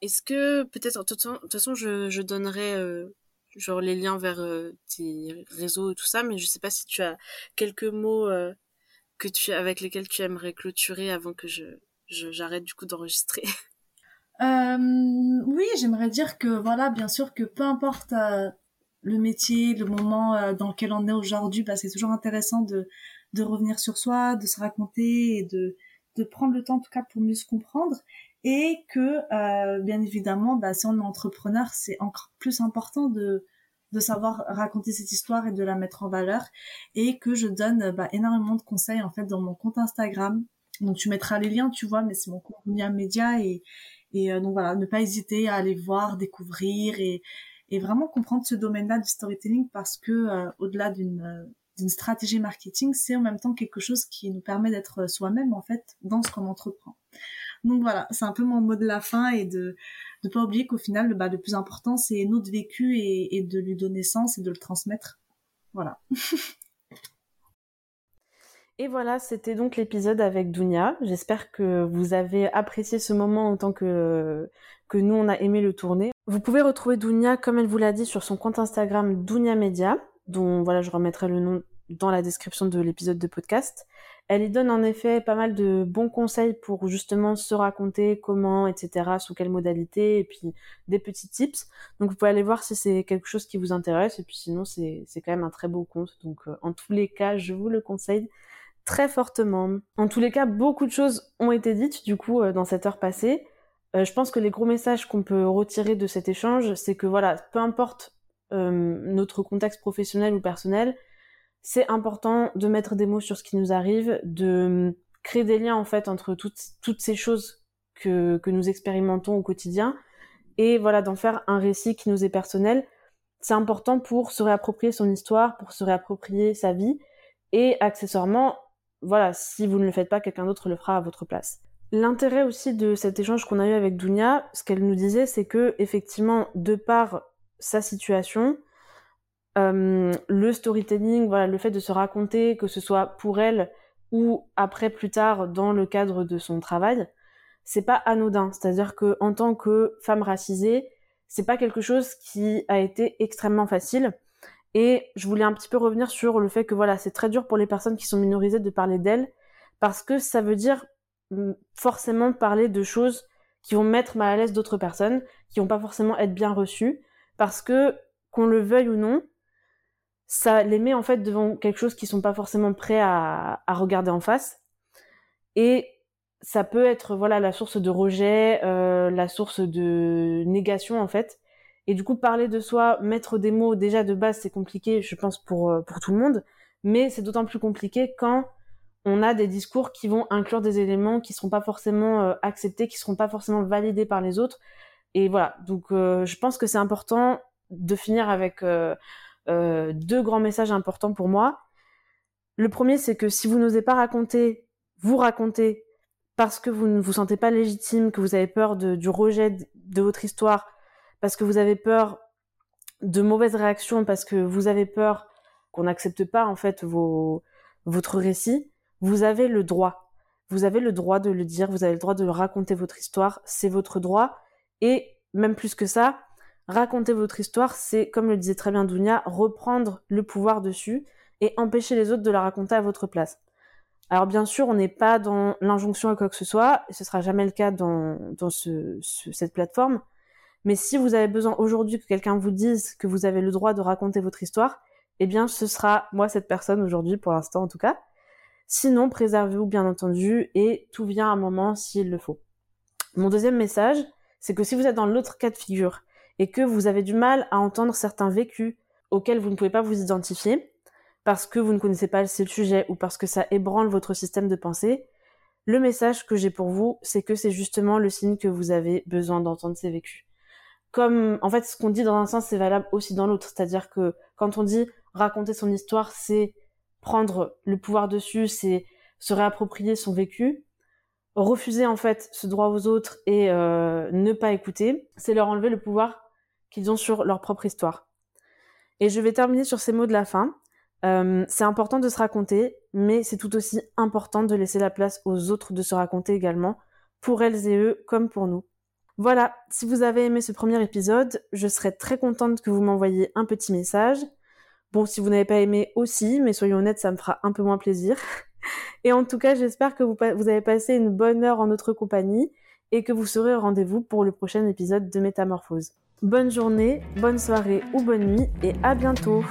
Est-ce que peut-être, de toute façon, je, je donnerai euh, genre les liens vers euh, tes réseaux et tout ça, mais je sais pas si tu as quelques mots euh, que tu avec lesquels tu aimerais clôturer avant que je j'arrête du coup d'enregistrer. oui, j'aimerais dire que voilà, bien sûr que peu importe le métier, le moment euh, dans lequel on est aujourd'hui, bah, c'est toujours intéressant de, de revenir sur soi, de se raconter et de, de prendre le temps en tout cas pour mieux se comprendre. Et que, euh, bien évidemment, bah, si on est entrepreneur, c'est encore plus important de, de savoir raconter cette histoire et de la mettre en valeur et que je donne bah, énormément de conseils en fait dans mon compte Instagram. Donc tu mettras les liens, tu vois, mais c'est mon compte Dunia Média et et euh, donc voilà, ne pas hésiter à aller voir, découvrir et et vraiment comprendre ce domaine-là du storytelling parce que euh, au-delà d'une euh, d'une stratégie marketing, c'est en même temps quelque chose qui nous permet d'être soi-même en fait dans ce qu'on entreprend. Donc voilà, c'est un peu mon mot de la fin et de ne pas oublier qu'au final, bah, le plus important, c'est notre vécu et, de lui donner sens et de le transmettre. Voilà. Et voilà, c'était donc l'épisode avec Dounia. J'espère que vous avez apprécié ce moment en tant que, que nous, on a aimé le tourner. Vous pouvez retrouver Dounia, comme elle vous l'a dit, sur son compte Instagram Dounia Media, dont voilà, je remettrai le nom dans la description de l'épisode de podcast. Elle y donne en effet pas mal de bons conseils pour justement se raconter comment, etc., sous quelle modalité, et puis des petits tips. Donc vous pouvez aller voir si c'est quelque chose qui vous intéresse, et puis sinon c'est quand même un très beau compte. Donc euh, en tous les cas, je vous le conseille très fortement. En tous les cas, beaucoup de choses ont été dites du coup euh, dans cette heure passée. Euh, je pense que les gros messages qu'on peut retirer de cet échange, c'est que voilà, peu importe notre contexte professionnel ou personnel, c'est important de mettre des mots sur ce qui nous arrive, de créer des liens en fait entre toutes, toutes ces choses que, que nous expérimentons au quotidien et voilà d'en faire un récit qui nous est personnel. C'est important pour se réapproprier son histoire, pour se réapproprier sa vie et accessoirement, voilà, si vous ne le faites pas, quelqu'un d'autre le fera à votre place. L'intérêt aussi de cet échange qu'on a eu avec Dounia, ce qu'elle nous disait, c'est que effectivement, de par sa situation, euh, le storytelling, voilà, le fait de se raconter, que ce soit pour elle ou après plus tard dans le cadre de son travail, c'est pas anodin. C'est-à-dire que en tant que femme racisée, c'est pas quelque chose qui a été extrêmement facile. Et je voulais un petit peu revenir sur le fait que voilà, c'est très dur pour les personnes qui sont minorisées de parler d'elles parce que ça veut dire mm, forcément parler de choses qui vont mettre mal à l'aise d'autres personnes, qui vont pas forcément être bien reçues parce que qu'on le veuille ou non, ça les met en fait devant quelque chose qu'ils sont pas forcément prêts à, à, regarder en face. Et ça peut être voilà la source de rejet, euh, la source de négation en fait. Et du coup parler de soi, mettre des mots déjà de base c'est compliqué, je pense pour euh, pour tout le monde, mais c'est d'autant plus compliqué quand on a des discours qui vont inclure des éléments qui seront pas forcément euh, acceptés, qui seront pas forcément validés par les autres. Et voilà, donc je pense que c'est important de finir avec deux grands messages importants pour moi. Le premier, c'est que si vous n'osez pas raconter, vous raconter parce que vous ne vous sentez pas légitime, que vous avez peur du rejet de votre histoire, parce que vous avez peur de mauvaises réactions, parce que vous avez peur qu'on n'accepte pas en fait votre récit, vous avez le droit. Vous avez le droit de le dire, vous avez le droit de raconter votre histoire, c'est votre droit. Et même plus que ça, raconter votre histoire, c'est, comme le disait très bien Dounia, reprendre le pouvoir dessus et empêcher les autres de la raconter à votre place. Alors bien sûr, on n'est pas dans l'injonction à quoi que ce soit, et ce sera jamais le cas dans, dans ce, cette plateforme. Mais si vous avez besoin aujourd'hui que quelqu'un vous dise que vous avez le droit de raconter votre histoire, eh bien ce sera moi cette personne aujourd'hui, pour l'instant en tout cas. Sinon, préservez-vous bien entendu, et tout vient à un moment s'il le faut. Mon deuxième message, c'est que si vous êtes dans l'autre cas de figure, et que vous avez du mal à entendre certains vécus auxquels vous ne pouvez pas vous identifier parce que vous ne connaissez pas le sujet ou parce que ça ébranle votre système de pensée, le message que j'ai pour vous, c'est que c'est justement le signe que vous avez besoin d'entendre ces vécus. Comme, en fait, ce qu'on dit dans un sens, c'est valable aussi dans l'autre. C'est-à-dire que quand on dit raconter son histoire, c'est prendre le pouvoir dessus, c'est se réapproprier son vécu refuser en fait ce droit aux autres et euh, ne pas écouter, c'est leur enlever le pouvoir qu'ils ont sur leur propre histoire. Et je vais terminer sur ces mots de la fin. Euh, c'est important de se raconter, mais c'est tout aussi important de laisser la place aux autres de se raconter également, pour elles et eux comme pour nous. Voilà, si vous avez aimé ce premier épisode, je serais très contente que vous m'envoyiez un petit message. Bon, si vous n'avez pas aimé aussi, mais soyons honnêtes, ça me fera un peu moins plaisir. Et en tout cas, j'espère que vous, avez passé une bonne heure en notre compagnie et que vous serez au rendez-vous pour le prochain épisode de Métamorphose. Bonne journée, bonne soirée ou bonne nuit et à bientôt